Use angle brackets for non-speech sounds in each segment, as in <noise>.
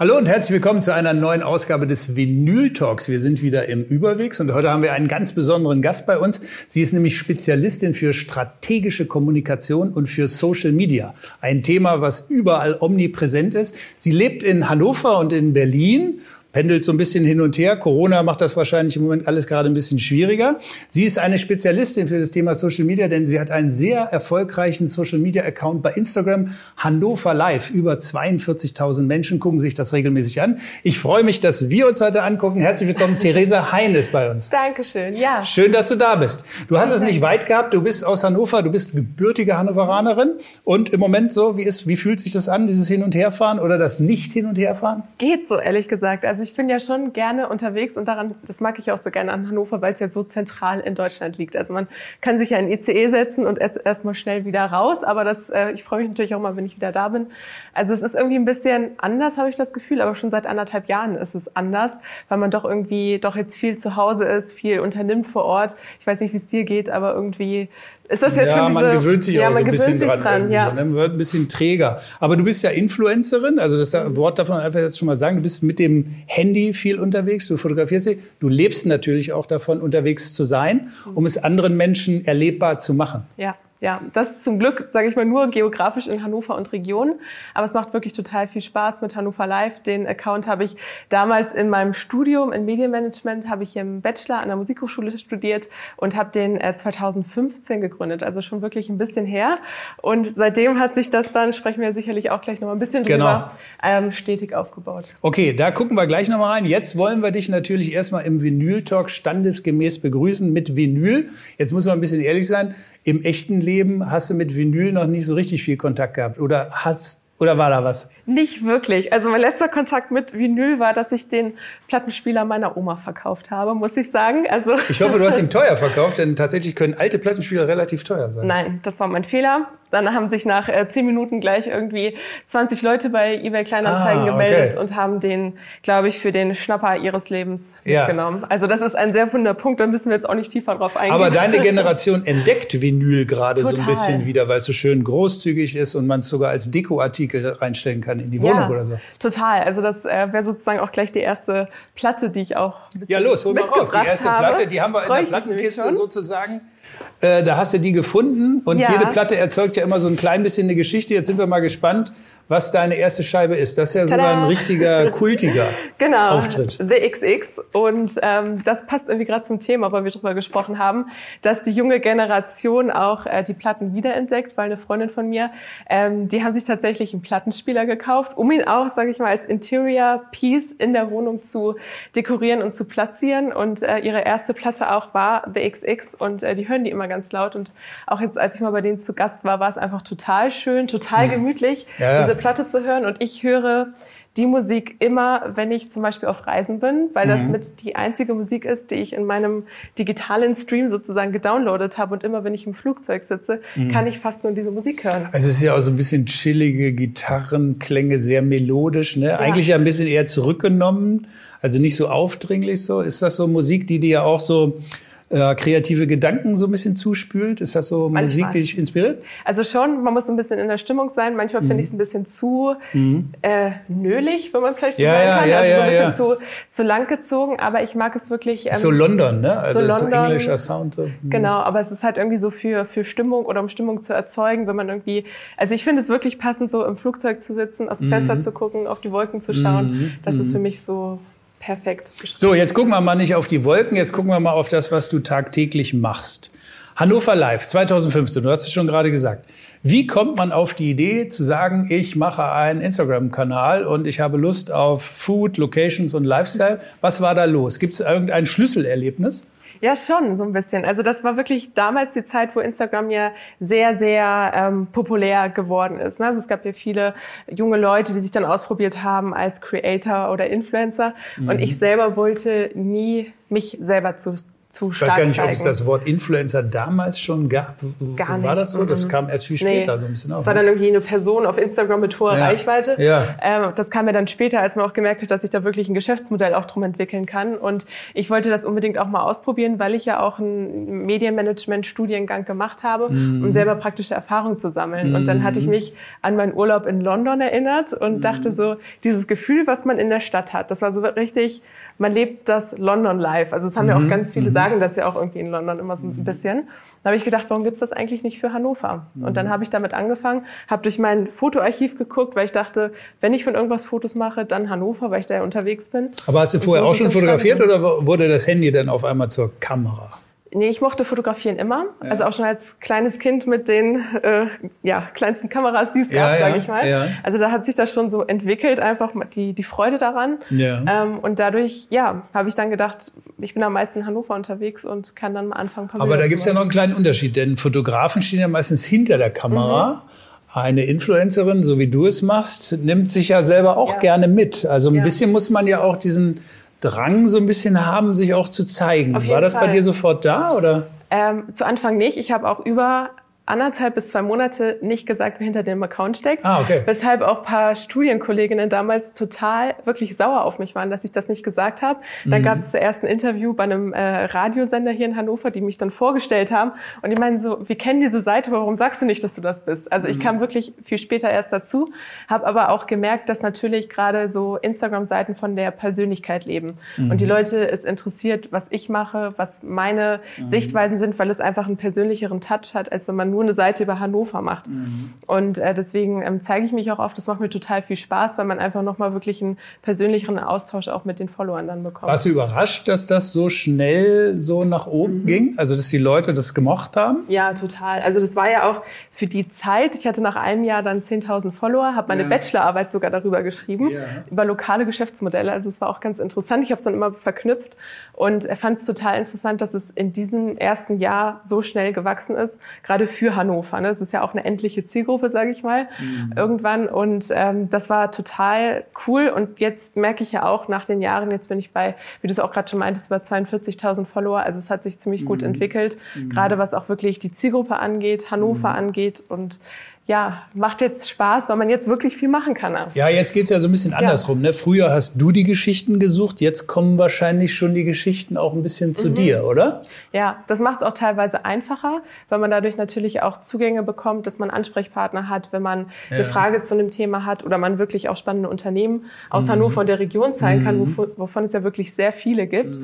Hallo und herzlich willkommen zu einer neuen Ausgabe des Vinyl Talks. Wir sind wieder im Überwegs und heute haben wir einen ganz besonderen Gast bei uns. Sie ist nämlich Spezialistin für strategische Kommunikation und für Social Media. Ein Thema, was überall omnipräsent ist. Sie lebt in Hannover und in Berlin pendelt so ein bisschen hin und her. Corona macht das wahrscheinlich im Moment alles gerade ein bisschen schwieriger. Sie ist eine Spezialistin für das Thema Social Media, denn sie hat einen sehr erfolgreichen Social Media Account bei Instagram, Hannover Live. Über 42.000 Menschen gucken sich das regelmäßig an. Ich freue mich, dass wir uns heute angucken. Herzlich willkommen, <laughs> Theresa Hein ist bei uns. Dankeschön, ja. Schön, dass du da bist. Du hast es nicht weit gehabt. Du bist aus Hannover, du bist gebürtige Hannoveranerin. Und im Moment so, wie ist, wie fühlt sich das an, dieses Hin- und Herfahren oder das Nicht-Hin- und Herfahren? Geht so, ehrlich gesagt. Also also ich bin ja schon gerne unterwegs und daran, das mag ich auch so gerne an Hannover, weil es ja so zentral in Deutschland liegt. Also man kann sich ja in ICE setzen und erst erstmal schnell wieder raus, aber das, äh, ich freue mich natürlich auch mal, wenn ich wieder da bin. Also es ist irgendwie ein bisschen anders, habe ich das Gefühl, aber schon seit anderthalb Jahren ist es anders, weil man doch irgendwie doch jetzt viel zu Hause ist, viel unternimmt vor Ort. Ich weiß nicht, wie es dir geht, aber irgendwie ist das jetzt ja, schon diese, man gewöhnt sich ja, auch so ein bisschen dran. dran ja. Man wird ein bisschen träger. Aber du bist ja Influencerin, also das Wort davon einfach jetzt schon mal sagen. Du bist mit dem Handy viel unterwegs, du fotografierst sie. Du lebst natürlich auch davon, unterwegs zu sein, um es anderen Menschen erlebbar zu machen. Ja. Ja, das ist zum Glück, sage ich mal, nur geografisch in Hannover und Region. Aber es macht wirklich total viel Spaß mit Hannover Live. Den Account habe ich damals in meinem Studium in Medienmanagement, habe ich im Bachelor an der Musikhochschule studiert und habe den 2015 äh, gegründet. Also schon wirklich ein bisschen her. Und seitdem hat sich das dann, sprechen wir sicherlich auch gleich noch mal ein bisschen drüber, genau. ähm, stetig aufgebaut. Okay, da gucken wir gleich noch mal rein. Jetzt wollen wir dich natürlich erstmal im Vinyl-Talk standesgemäß begrüßen mit Vinyl. Jetzt muss man ein bisschen ehrlich sein. Im echten Leben hast du mit Vinyl noch nicht so richtig viel Kontakt gehabt oder hast oder war da was? Nicht wirklich. Also mein letzter Kontakt mit Vinyl war, dass ich den Plattenspieler meiner Oma verkauft habe, muss ich sagen. Also ich hoffe, du hast ihn <laughs> teuer verkauft, denn tatsächlich können alte Plattenspieler relativ teuer sein. Nein, das war mein Fehler. Dann haben sich nach äh, zehn Minuten gleich irgendwie 20 Leute bei eBay Kleinanzeigen ah, gemeldet und haben den, glaube ich, für den Schnapper ihres Lebens ja. mitgenommen. Also das ist ein sehr wunder Punkt, da müssen wir jetzt auch nicht tiefer drauf eingehen. Aber deine <laughs> Generation entdeckt Vinyl gerade so ein bisschen wieder, weil es so schön großzügig ist und man es sogar als Dekoartikel Artikel reinstellen kann in die Wohnung ja, oder so. Total. Also das äh, wäre sozusagen auch gleich die erste Platte, die ich auch ein Ja, los, hol mal raus. Die erste habe. Platte, die haben wir in der Plattenkiste sozusagen. Äh, da hast du die gefunden und ja. jede Platte erzeugt ja immer so ein klein bisschen eine Geschichte. Jetzt sind wir mal gespannt, was deine erste Scheibe ist. Das ist ja Tada. sogar ein richtiger <laughs> kultiger genau, Auftritt. The XX. Und ähm, das passt irgendwie gerade zum Thema, weil wir darüber gesprochen haben, dass die junge Generation auch äh, die Platten wiederentdeckt, weil eine Freundin von mir, ähm, die haben sich tatsächlich einen Plattenspieler gekauft, um ihn auch, sage ich mal, als Interior Piece in der Wohnung zu dekorieren und zu platzieren. Und äh, ihre erste Platte auch war The XX und äh, die hören die immer ganz laut. Und auch jetzt, als ich mal bei denen zu Gast war, war es einfach total schön, total gemütlich. Ja, ja. Platte zu hören und ich höre die Musik immer, wenn ich zum Beispiel auf Reisen bin, weil das mhm. mit die einzige Musik ist, die ich in meinem digitalen Stream sozusagen gedownloadet habe und immer, wenn ich im Flugzeug sitze, mhm. kann ich fast nur diese Musik hören. Also es ist ja auch so ein bisschen chillige Gitarrenklänge, sehr melodisch, ne? Ja. Eigentlich ja ein bisschen eher zurückgenommen, also nicht so aufdringlich so. Ist das so Musik, die dir ja auch so äh, kreative Gedanken so ein bisschen zuspült? Ist das so Manchmal. Musik, die dich inspiriert? Also schon, man muss ein bisschen in der Stimmung sein. Manchmal mhm. finde ich es ein bisschen zu mhm. äh, nölig, wenn man es vielleicht so ja, sagen kann. Ja, also so ein bisschen ja. zu, zu lang gezogen, aber ich mag es wirklich. Ähm, so London, ne? Also so, London, so englischer Sound. So. Mhm. Genau, aber es ist halt irgendwie so für, für Stimmung oder um Stimmung zu erzeugen, wenn man irgendwie, also ich finde es wirklich passend, so im Flugzeug zu sitzen, aus dem mhm. Fenster zu gucken, auf die Wolken zu schauen. Mhm. Das ist mhm. für mich so perfekt So, jetzt gucken wir mal nicht auf die Wolken, jetzt gucken wir mal auf das, was du tagtäglich machst. Hannover Live 2015, du hast es schon gerade gesagt. Wie kommt man auf die Idee zu sagen, ich mache einen Instagram-Kanal und ich habe Lust auf Food, Locations und Lifestyle? Was war da los? Gibt es irgendein Schlüsselerlebnis? Ja, schon, so ein bisschen. Also das war wirklich damals die Zeit, wo Instagram ja sehr, sehr ähm, populär geworden ist. Ne? Also es gab ja viele junge Leute, die sich dann ausprobiert haben als Creator oder Influencer. Mhm. Und ich selber wollte nie mich selber zu zu Ich weiß gar nicht, ob es das Wort Influencer damals schon gab. Gar nicht. War das so? Das Mhm. kam erst viel später Nee. so ein bisschen Das auf. war ne? dann irgendwie eine Person auf Instagram mit hoher Ja. Reichweite. Ja. Ähm, das kam mir dann später, als man auch gemerkt hat, dass sich da wirklich ein Geschäftsmodell auch drum entwickeln kann. Und ich wollte das unbedingt auch mal ausprobieren, weil ich ja auch einen Medienmanagement-Studiengang gemacht habe, Mhm. um selber praktische Erfahrungen zu sammeln. Und dann hatte ich mich an meinen Urlaub in London erinnert und Mhm. dachte so, dieses Gefühl, was man in der Stadt hat, das war so richtig, man lebt das London Life. Also das haben ja Mhm. auch ganz viele sagen das ja auch irgendwie in London immer so ein bisschen. Da habe ich gedacht, warum gibt's das eigentlich nicht für Hannover? Und Mhm. dann habe ich damit angefangen, habe durch mein Fotoarchiv geguckt, weil ich dachte, wenn ich von irgendwas Fotos mache, dann Hannover, weil ich da ja unterwegs bin. Aber hast du vorher so auch schon es fotografiert oder wurde das Handy dann auf einmal zur Kamera? Nee, ich mochte fotografieren immer. Also auch schon als kleines Kind mit den äh, ja, kleinsten Kameras, die es Ja, gab, ja, sage ich mal. ja. Also da hat sich das schon so entwickelt, einfach die, die Freude daran. Ja. Ähm, und dadurch, ja, habe ich dann gedacht, ich bin am meisten in Hannover unterwegs und kann dann mal anfangen, ein paar Aber Bilder da gibt's ja noch einen kleinen Unterschied, denn Fotografen stehen ja meistens hinter der Kamera. Eine Influencerin, so wie du es machst, nimmt sich ja selber auch Ja. gerne mit. Also ein Ja. bisschen muss man ja auch diesen Drang so ein bisschen haben, sich auch zu zeigen. War das bei Fall. dir sofort da oder? Ähm, zu Anfang nicht. Ich habe auch über anderthalb bis zwei Monate nicht gesagt, wer hinter dem Account steckt. Ah, okay. Weshalb auch paar Studienkolleginnen damals total wirklich sauer auf mich waren, dass ich das nicht gesagt habe. Dann Mhm. gab es zuerst ein Interview bei einem äh, Radiosender hier in Hannover, die mich dann vorgestellt haben. Und die meinen so, wir kennen diese Seite, aber warum sagst du nicht, dass du das bist? Also ich Mhm. kam wirklich viel später erst dazu, habe aber auch gemerkt, dass natürlich gerade so Instagram-Seiten von der Persönlichkeit leben. Mhm. Und die Leute es interessiert, was ich mache, was meine Mhm. Sichtweisen sind, weil es einfach einen persönlicheren Touch hat, als wenn man nur eine Seite über Hannover macht. Mhm. Und äh, deswegen ähm, zeige ich mich auch oft. Das macht mir total viel Spaß, weil man einfach nochmal wirklich einen persönlicheren Austausch auch mit den Followern dann bekommt. Warst du überrascht, dass das so schnell so nach oben ging? Also, dass die Leute das gemocht haben? Ja, total. Also das war ja auch für die Zeit. Ich hatte nach einem Jahr dann 10.000 Follower, habe meine Ja. Bachelorarbeit sogar darüber geschrieben, Ja. über lokale Geschäftsmodelle. Also es war auch ganz interessant. Ich habe es dann immer verknüpft und fand es total interessant, dass es in diesem ersten Jahr so schnell gewachsen ist, gerade für Hannover. Ne? Das ist ja auch eine endliche Zielgruppe, sage ich mal, irgendwann. Und ähm, das war total cool. Und jetzt merke ich ja auch nach den Jahren, jetzt bin ich bei, wie du es auch gerade schon meintest, über 42.000 Follower. Also es hat sich ziemlich gut entwickelt, gerade was auch wirklich die Zielgruppe angeht, Hannover angeht und ja, macht jetzt Spaß, weil man jetzt wirklich viel machen kann. Ja, jetzt geht's ja so ein bisschen andersrum. Ne? Früher hast du die Geschichten gesucht, jetzt kommen wahrscheinlich schon die Geschichten auch ein bisschen Mhm. zu dir, oder? Ja, das macht es auch teilweise einfacher, weil man dadurch natürlich auch Zugänge bekommt, dass man Ansprechpartner hat, wenn man eine Frage zu einem Thema hat oder man wirklich auch spannende Unternehmen aus Hannover und der Region zeigen kann, wovon, wovon es ja wirklich sehr viele gibt.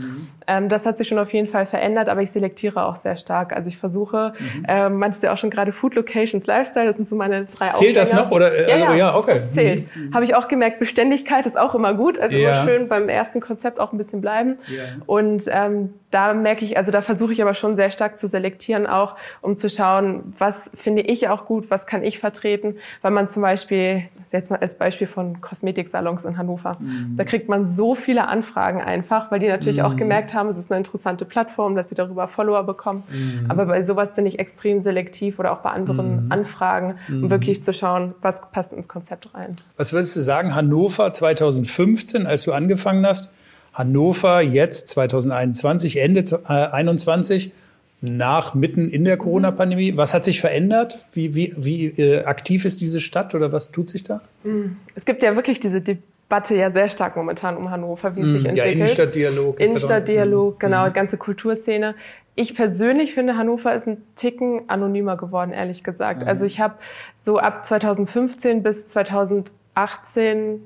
Ähm, das hat sich schon auf jeden Fall verändert, aber ich selektiere auch sehr stark. Also ich versuche, ähm, meintest du ja auch schon gerade Food Locations Lifestyle, das sind so meine drei Zählt das noch, oder? Ja, also, ja, ja, okay. das zählt. Habe ich auch gemerkt, Beständigkeit ist auch immer gut. Also Ja. immer schön beim ersten Konzept auch ein bisschen bleiben. Ja. Und ähm, da merke ich, also da versuche ich aber schon sehr stark zu selektieren, auch um zu schauen, was finde ich auch gut, was kann ich vertreten, weil man zum Beispiel, jetzt mal als Beispiel von Kosmetiksalons in Hannover, da kriegt man so viele Anfragen einfach, weil die natürlich auch gemerkt haben, es ist eine interessante Plattform, dass sie darüber Follower bekommen. Aber bei sowas bin ich extrem selektiv oder auch bei anderen Anfragen, um wirklich zu schauen, was passt ins Konzept rein. Was würdest du sagen, Hannover 2015, als du angefangen hast, Hannover jetzt 2021, Ende äh, 21, nach mitten in der Corona-Pandemie, was hat sich verändert? Wie, wie, wie äh, aktiv ist diese Stadt oder was tut sich da? Es gibt ja wirklich diese Debatte ja sehr stark momentan um Hannover, wie es sich Ja, entwickelt. Innenstadtdialog. etc. Innenstadtdialog, genau, ganze Kulturszene. Ich persönlich finde, Hannover ist ein Ticken anonymer geworden, ehrlich gesagt. Also ich habe so ab 2015 bis 2018,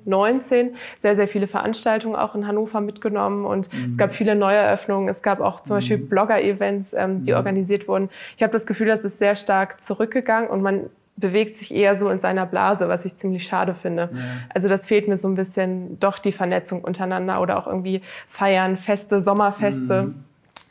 19 sehr, sehr viele Veranstaltungen auch in Hannover mitgenommen und es gab viele Neueröffnungen. Es gab auch zum Beispiel Blogger-Events, ähm, die organisiert wurden. Ich habe das Gefühl, das ist sehr stark zurückgegangen und man bewegt sich eher so in seiner Blase, was ich ziemlich schade finde. Also das fehlt mir so ein bisschen doch die Vernetzung untereinander oder auch irgendwie Feiern, Feste, Sommerfeste.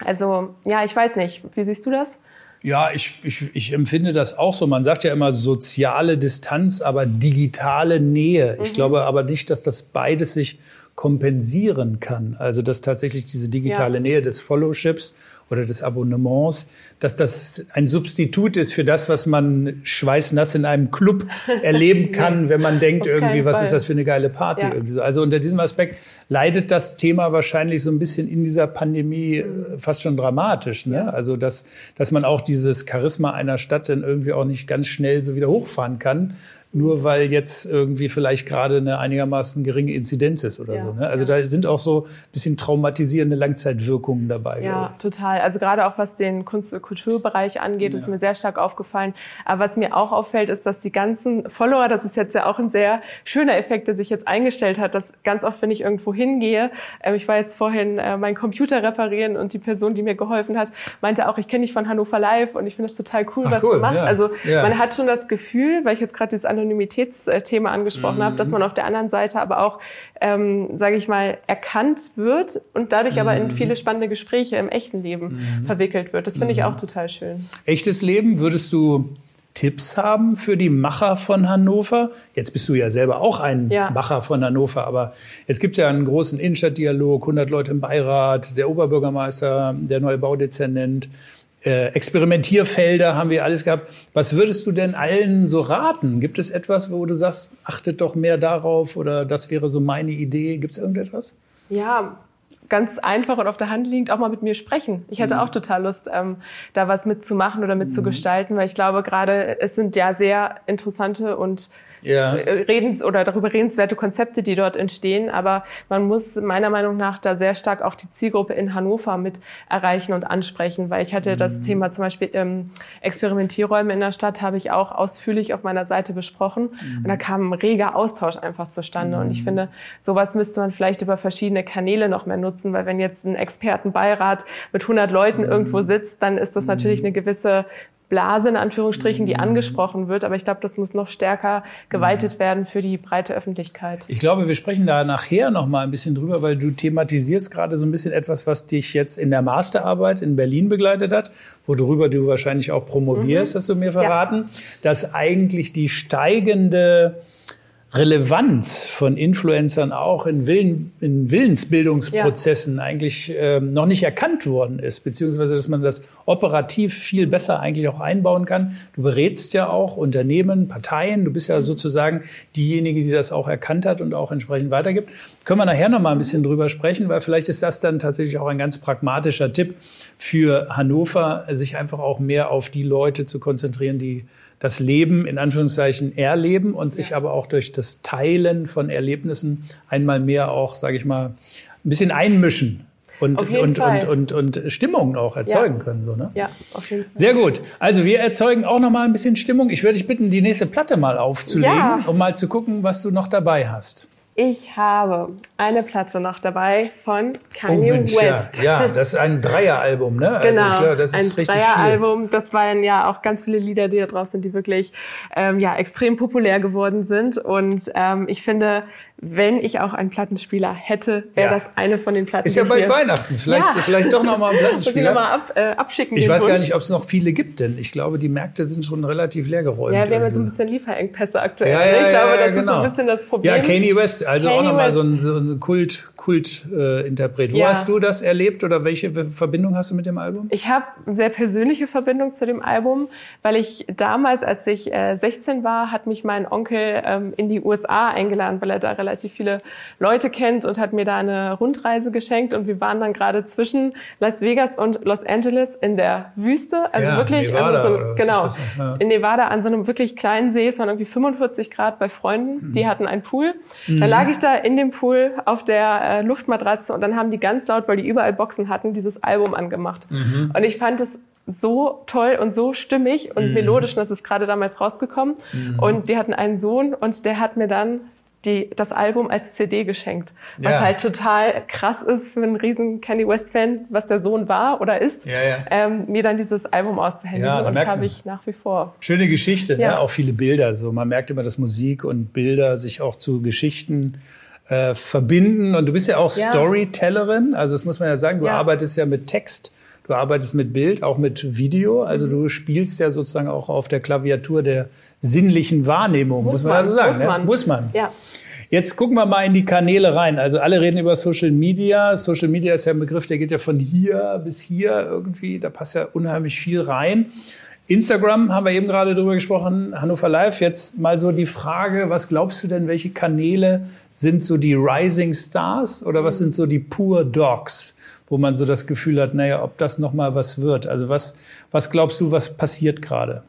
Also ja, ich weiß nicht. Wie siehst du das? Ja, ich, ich, ich empfinde das auch so. Man sagt ja immer soziale Distanz, aber digitale Nähe. Ich glaube aber nicht, dass das beides sich kompensieren kann. Also dass tatsächlich diese digitale ja. Nähe des Followships oder des Abonnements, dass das ein Substitut ist für das, was man schweißnass in einem Club <laughs> erleben kann, nee, wenn man denkt irgendwie, was Fall. ist das für eine geile Party? Ja. Also unter diesem Aspekt leidet das Thema wahrscheinlich so ein bisschen in dieser Pandemie äh, fast schon dramatisch. Ne? Ja. Also dass, dass man auch dieses Charisma einer Stadt dann irgendwie auch nicht ganz schnell so wieder hochfahren kann, nur weil jetzt irgendwie vielleicht gerade eine einigermaßen geringe Inzidenz ist oder ja, so. Ne? Also ja. da sind auch so ein bisschen traumatisierende Langzeitwirkungen dabei. Ja, total. Also gerade auch was den Kunst- und Kulturbereich angeht, ja. ist mir sehr stark aufgefallen. Aber was mir auch auffällt, ist, dass die ganzen Follower, das ist jetzt ja auch ein sehr schöner Effekt, der sich jetzt eingestellt hat, dass ganz oft, wenn ich irgendwo hingehe, äh, ich war jetzt vorhin äh, meinen Computer reparieren und die Person, die mir geholfen hat, meinte auch, ich kenne dich von Hannover Live und ich finde es total cool, Ach, was cool. du machst. Also man hat schon das Gefühl, weil ich jetzt gerade dieses Anonymitätsthema angesprochen mhm. habe, dass man auf der anderen Seite aber auch, ähm, sage ich mal, erkannt wird und dadurch mhm. aber in mhm. viele spannende Gespräche im echten Leben mhm. verwickelt wird. Das finde ich mhm. auch total schön. Echtes Leben würdest du Tipps haben für die Macher von Hannover? Jetzt bist du ja selber auch ein ja. Macher von Hannover, aber jetzt gibt es ja einen großen Innenstadtdialog, 100 Leute im Beirat, der Oberbürgermeister, der neue Baudezernent Experimentierfelder haben wir alles gehabt. Was würdest du denn allen so raten? Gibt es etwas, wo du sagst, achtet doch mehr darauf oder das wäre so meine Idee? Gibt es irgendetwas? Ja, ganz einfach und auf der Hand liegend auch mal mit mir sprechen. Ich hätte mhm. auch total Lust, ähm, da was mitzumachen oder mitzugestalten, mhm. weil ich glaube gerade, es sind ja sehr interessante und ja. Äh, redens oder darüber redenswerte Konzepte, die dort entstehen. Aber man muss meiner Meinung nach da sehr stark auch die Zielgruppe in Hannover mit erreichen und ansprechen, weil ich hatte mhm. das Thema zum Beispiel ähm, Experimentierräume in der Stadt habe ich auch ausführlich auf meiner Seite besprochen mhm. und da kam ein reger Austausch einfach zustande. Mhm. Und ich mhm. finde, sowas müsste man vielleicht über verschiedene Kanäle noch mehr nutzen, weil wenn jetzt ein Expertenbeirat mit 100 Leuten mhm. irgendwo sitzt, dann ist das natürlich mhm. eine gewisse Blase in Anführungsstrichen, die mhm. angesprochen wird. Aber ich glaube, das muss noch stärker geweitet werden für die breite Öffentlichkeit. Ich glaube, wir sprechen da nachher noch mal ein bisschen drüber, weil du thematisierst gerade so ein bisschen etwas, was dich jetzt in der Masterarbeit in Berlin begleitet hat, worüber du wahrscheinlich auch promovierst, mhm. hast du mir verraten, ja. dass eigentlich die steigende Relevanz von Influencern auch in, Willen, in Willensbildungsprozessen ja. eigentlich ähm, noch nicht erkannt worden ist, beziehungsweise dass man das operativ viel besser eigentlich auch einbauen kann. Du berätst ja auch Unternehmen, Parteien, du bist ja sozusagen diejenige, die das auch erkannt hat und auch entsprechend weitergibt. Können wir nachher noch mal ein bisschen drüber sprechen, weil vielleicht ist das dann tatsächlich auch ein ganz pragmatischer Tipp für Hannover, sich einfach auch mehr auf die Leute zu konzentrieren, die das Leben in Anführungszeichen erleben und sich aber auch durch das Teilen von Erlebnissen einmal mehr auch, sage ich mal, ein bisschen einmischen und, und, und, und, und Stimmung auch erzeugen ja. können. So, ne? Ja, auf jeden Fall. Sehr gut. Also wir erzeugen auch noch mal ein bisschen Stimmung. Ich würde dich bitten, die nächste Platte mal aufzulegen, ja. um mal zu gucken, was du noch dabei hast. Ich habe eine Platte noch dabei von Kanye oh Mensch, West. Ja, ja, das ist ein Dreieralbum, ne? Also genau, also glaube, ein Dreieralbum. Das waren ja auch ganz viele Lieder, die da drauf sind, die wirklich ähm, ja extrem populär geworden sind. Und ähm, ich finde, wenn ich auch einen Plattenspieler hätte, wäre ja. das eine von den Platten. Ist ja bald Weihnachten. Vielleicht, ja. vielleicht doch noch mal einen Plattenspieler. <laughs> Muss ich noch mal ab, äh, abschicken. Ich weiß Wunsch. gar nicht, ob es noch viele gibt, denn ich glaube, die Märkte sind schon relativ leer geräumt. Ja, wir haben ja so ein bisschen Lieferengpässe aktuell. Ja, ich glaube, das genau. ist so ein genau. bisschen das Problem. Ja, Kanye West, also Kanye auch noch mal so ein, so ein Kult, Kult-Interpret. Äh, Wo hast du das erlebt oder welche Verbindung hast du mit dem Album? Ich habe eine sehr persönliche Verbindung zu dem Album, weil ich damals, als ich äh, 16 war, hat mich mein Onkel ähm, in die USA eingeladen, weil er da relativ viele Leute kennt und hat mir da eine Rundreise geschenkt und wir waren dann gerade zwischen Las Vegas und Los Angeles in der Wüste, also ja, wirklich Nevada, so, genau ja. in Nevada an so einem wirklich kleinen See. Es waren irgendwie 45 Grad bei Freunden, mhm. die hatten einen Pool. Mhm. Dann lag ich da in dem Pool auf der äh, Luftmatratze und dann haben die ganz laut, weil die überall Boxen hatten, dieses Album angemacht. Mhm. Und ich fand es so toll und so stimmig und mhm. melodisch, und das ist gerade damals rausgekommen. Mhm. Und die hatten einen Sohn und der hat mir dann die, das Album als CD geschenkt. Was ja. halt total krass ist für einen riesen Kanye West-Fan, was der Sohn war oder ist, ja, ja. Ähm, mir dann dieses Album auszuhändigen. Und das habe ich nach wie vor. Schöne Geschichte, ne? auch viele Bilder. Also man merkt immer, dass Musik und Bilder sich auch zu Geschichten äh, verbinden. Und du bist ja auch Storytellerin. Also das muss man ja sagen, du arbeitest ja mit Text. Du arbeitest mit Bild, auch mit Video. Also mhm. du spielst ja sozusagen auch auf der Klaviatur der sinnlichen Wahrnehmung, muss, muss man, also sagen. Muss, ne? man. muss man. Ja. Jetzt gucken wir mal in die Kanäle rein. Also alle reden über Social Media. Social Media ist ja ein Begriff, der geht ja von hier bis hier irgendwie. Da passt ja unheimlich viel rein. Instagram haben wir eben gerade drüber gesprochen, Hannover Live. Jetzt mal so die Frage, was glaubst du denn, welche Kanäle sind so die Rising Stars oder was sind so die Poor Dogs, wo man so das Gefühl hat, naja, ob das nochmal was wird? Also was, was glaubst du, was passiert gerade?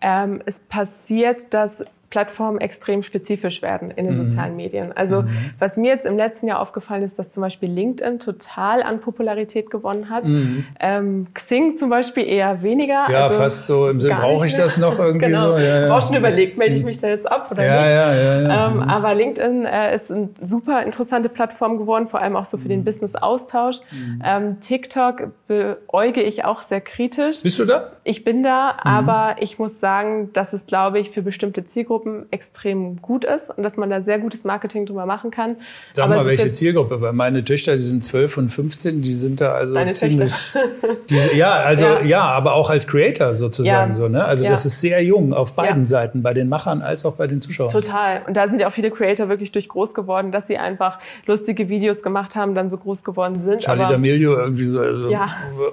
Ähm, es passiert, dass Plattformen extrem spezifisch werden in den mhm. sozialen Medien. Also mhm. was mir jetzt im letzten Jahr aufgefallen ist, dass zum Beispiel LinkedIn total an Popularität gewonnen hat. Mhm. Ähm, Xing zum Beispiel eher weniger. Ja, also fast so im Sinne, brauche ich das noch irgendwie <laughs> genau. so? Ja, ja. auch schon überlegt, melde ich mich da jetzt ab oder ja, nicht. Ja, ja, ja, ähm, aber LinkedIn äh, ist eine super interessante Plattform geworden, vor allem auch so für den mhm. Business-Austausch. Mhm. Ähm, TikTok beäuge ich auch sehr kritisch. Bist du da? Ich bin da, mhm. aber ich muss sagen, dass es, glaube ich, für bestimmte Zielgruppen Zielgruppen extrem gut ist und dass man da sehr gutes Marketing drüber machen kann. Sag Aber mal, welche Zielgruppe? Weil meine Töchter, die sind 12 und 15, die sind da also Deine ziemlich. Diese, ja, also ja. ja. aber auch als Creator sozusagen ja. so. Ne? Also ja. das ist sehr jung auf beiden Seiten, bei den Machern als auch bei den Zuschauern. Total. Und da sind ja auch viele Creator wirklich durch groß geworden, dass sie einfach lustige Videos gemacht haben, dann so groß geworden sind. Charlie D'Amelio irgendwie so also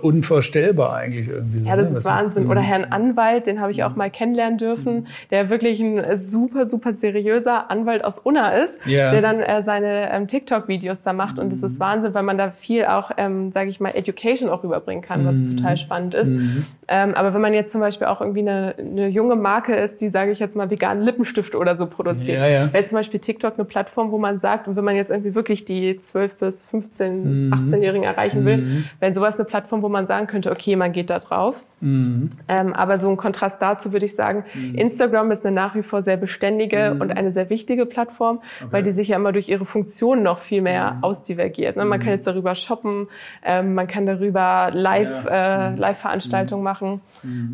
unvorstellbar eigentlich irgendwie. So, ja, das ne? ist Wahnsinn. Oder Herrn Anwalt, den habe ich auch mal kennenlernen dürfen, der wirklich ein super, super seriöser Anwalt aus Unna ist, yeah. der dann äh, seine ähm, TikTok-Videos da macht. Und das ist Wahnsinn, weil man da viel auch, ähm, sage ich mal, Education auch rüberbringen kann, was mhm. total spannend ist. Mhm. Ähm, aber wenn man jetzt zum Beispiel auch irgendwie eine, eine junge Marke ist, die, sage ich jetzt mal, veganen Lippenstift oder so produziert, ja, ja. wäre zum Beispiel TikTok eine Plattform, wo man sagt, und wenn man jetzt irgendwie wirklich die 12 bis 15, mhm. 18-Jährigen erreichen will, mhm. wäre sowas eine Plattform, wo man sagen könnte, okay, man geht da drauf. Mhm. Ähm, aber so ein Kontrast dazu würde ich sagen, mhm. Instagram ist eine nach wie vor sehr beständige mhm. und eine sehr wichtige Plattform, okay. weil die sich ja immer durch ihre Funktionen noch viel mehr mhm. ausdivergiert. Ne? Man kann mhm. jetzt darüber shoppen, ähm, man kann darüber Live, ja. äh, mhm. Live-Veranstaltungen machen.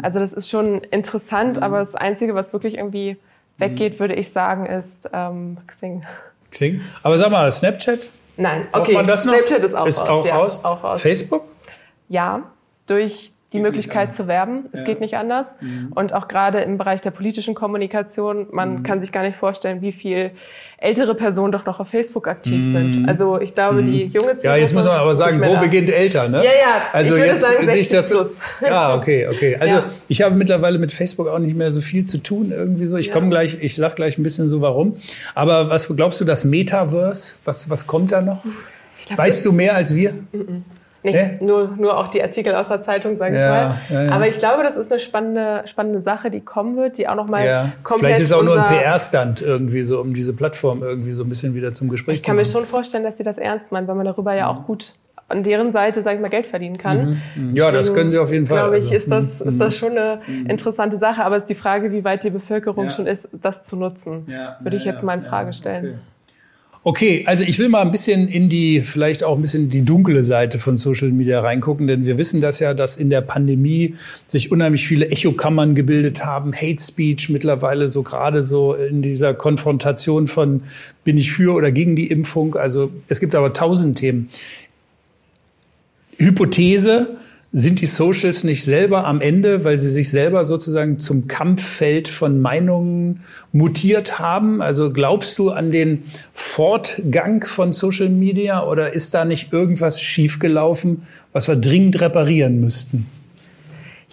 Also das ist schon interessant, aber das Einzige, was wirklich irgendwie weggeht, würde ich sagen, ist ähm, Xing. Xing? Aber sag mal, Snapchat? Nein, okay. Snapchat ist auch ist raus. Auch, ja, raus. auch raus. Facebook? Ja, durch die Möglichkeit zu werben. Es ja. geht nicht anders. Mhm. Und auch gerade im Bereich der politischen Kommunikation, man mhm. kann sich gar nicht vorstellen, wie viel ältere Personen doch noch auf Facebook aktiv mhm. sind. Also ich glaube, die mhm. junge Zielgruppe... Ja, jetzt muss man aber sagen, wo beginnt älter, ne? Ja, ja, also ich würde jetzt sagen 60 nicht, dass plus. Ja, okay, okay. Also ja. ich habe mittlerweile mit Facebook auch nicht mehr so viel zu tun irgendwie so. Ich ja. komme gleich, ich sag gleich ein bisschen so warum. Aber was glaubst du, das Metaverse, was, was kommt da noch? Glaub, weißt du mehr als wir? Mhm. Nee, nee, Nur, nur auch die Artikel aus der Zeitung, sage ich mal. Ja, ja. Aber ich glaube, das ist eine spannende, spannende Sache, die kommen wird, die auch nochmal ja. komplett Vielleicht ist es auch nur ein PR-Stand irgendwie so, um diese Plattform irgendwie so ein bisschen wieder zum Gespräch zu machen. Ich kann mir schon vorstellen, dass sie das ernst meinen, weil man darüber ja auch gut an deren Seite, sage ich mal, Geld verdienen kann. Mhm. mhm. Ja, das können sie auf jeden Fall. Glaube ich, also, ist das, mhm. ist das schon eine mhm. interessante Sache. Aber es ist die Frage, wie weit die Bevölkerung schon ist, das zu nutzen. Würde ich jetzt mal in Frage stellen. Okay. Okay, also ich will mal ein bisschen in die, vielleicht auch ein bisschen die dunkle Seite von Social Media reingucken, denn wir wissen das ja, dass in der Pandemie sich unheimlich viele Echokammern gebildet haben, Hate Speech mittlerweile so gerade so in dieser Konfrontation von bin ich für oder gegen die Impfung. Also es gibt aber tausend Themen. Hypothese, sind die Socials nicht selber am Ende, weil sie sich selber sozusagen zum Kampffeld von Meinungen mutiert haben? Also glaubst du an den Fortgang von Social Media oder ist da nicht irgendwas schiefgelaufen, was wir dringend reparieren müssten?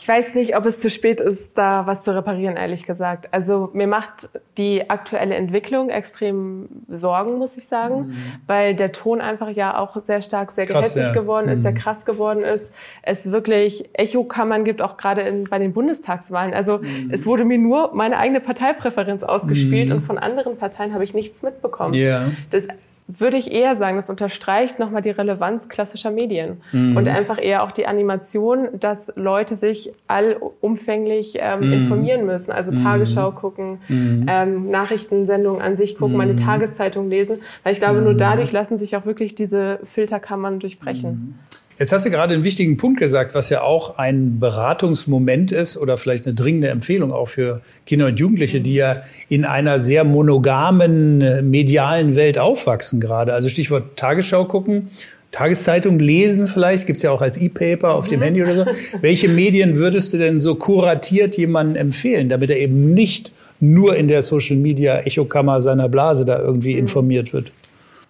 Ich weiß nicht, ob es zu spät ist, da was zu reparieren, ehrlich gesagt. Also mir macht die aktuelle Entwicklung extrem Sorgen, muss ich sagen, mhm. weil der Ton einfach ja auch sehr stark, sehr krass, gehässig ja. geworden ist, mhm. sehr krass geworden ist. Es wirklich Echokammern gibt, auch gerade in, bei den Bundestagswahlen. Also mhm. es wurde mir nur meine eigene Parteipräferenz ausgespielt mhm. und von anderen Parteien habe ich nichts mitbekommen. Yeah. Das würde ich eher sagen, das unterstreicht nochmal die Relevanz klassischer Medien mhm. und einfach eher auch die Animation, dass Leute sich allumfänglich ähm, mhm. informieren müssen, also mhm. Tagesschau gucken, mhm. ähm, Nachrichtensendungen an sich gucken, meine mhm. Tageszeitung lesen, weil ich glaube, nur mhm. dadurch lassen sich auch wirklich diese Filterkammern durchbrechen. Jetzt hast du gerade einen wichtigen Punkt gesagt, was ja auch ein Beratungsmoment ist oder vielleicht eine dringende Empfehlung auch für Kinder und Jugendliche, die ja in einer sehr monogamen äh, medialen Welt aufwachsen gerade. Also Stichwort Tagesschau gucken, Tageszeitung lesen vielleicht, gibt's ja auch als E-Paper auf dem mhm. Handy oder so. <laughs> Welche Medien würdest du denn so kuratiert jemandem empfehlen, damit er eben nicht nur in der Social Media Echokammer seiner Blase da irgendwie mhm. informiert wird.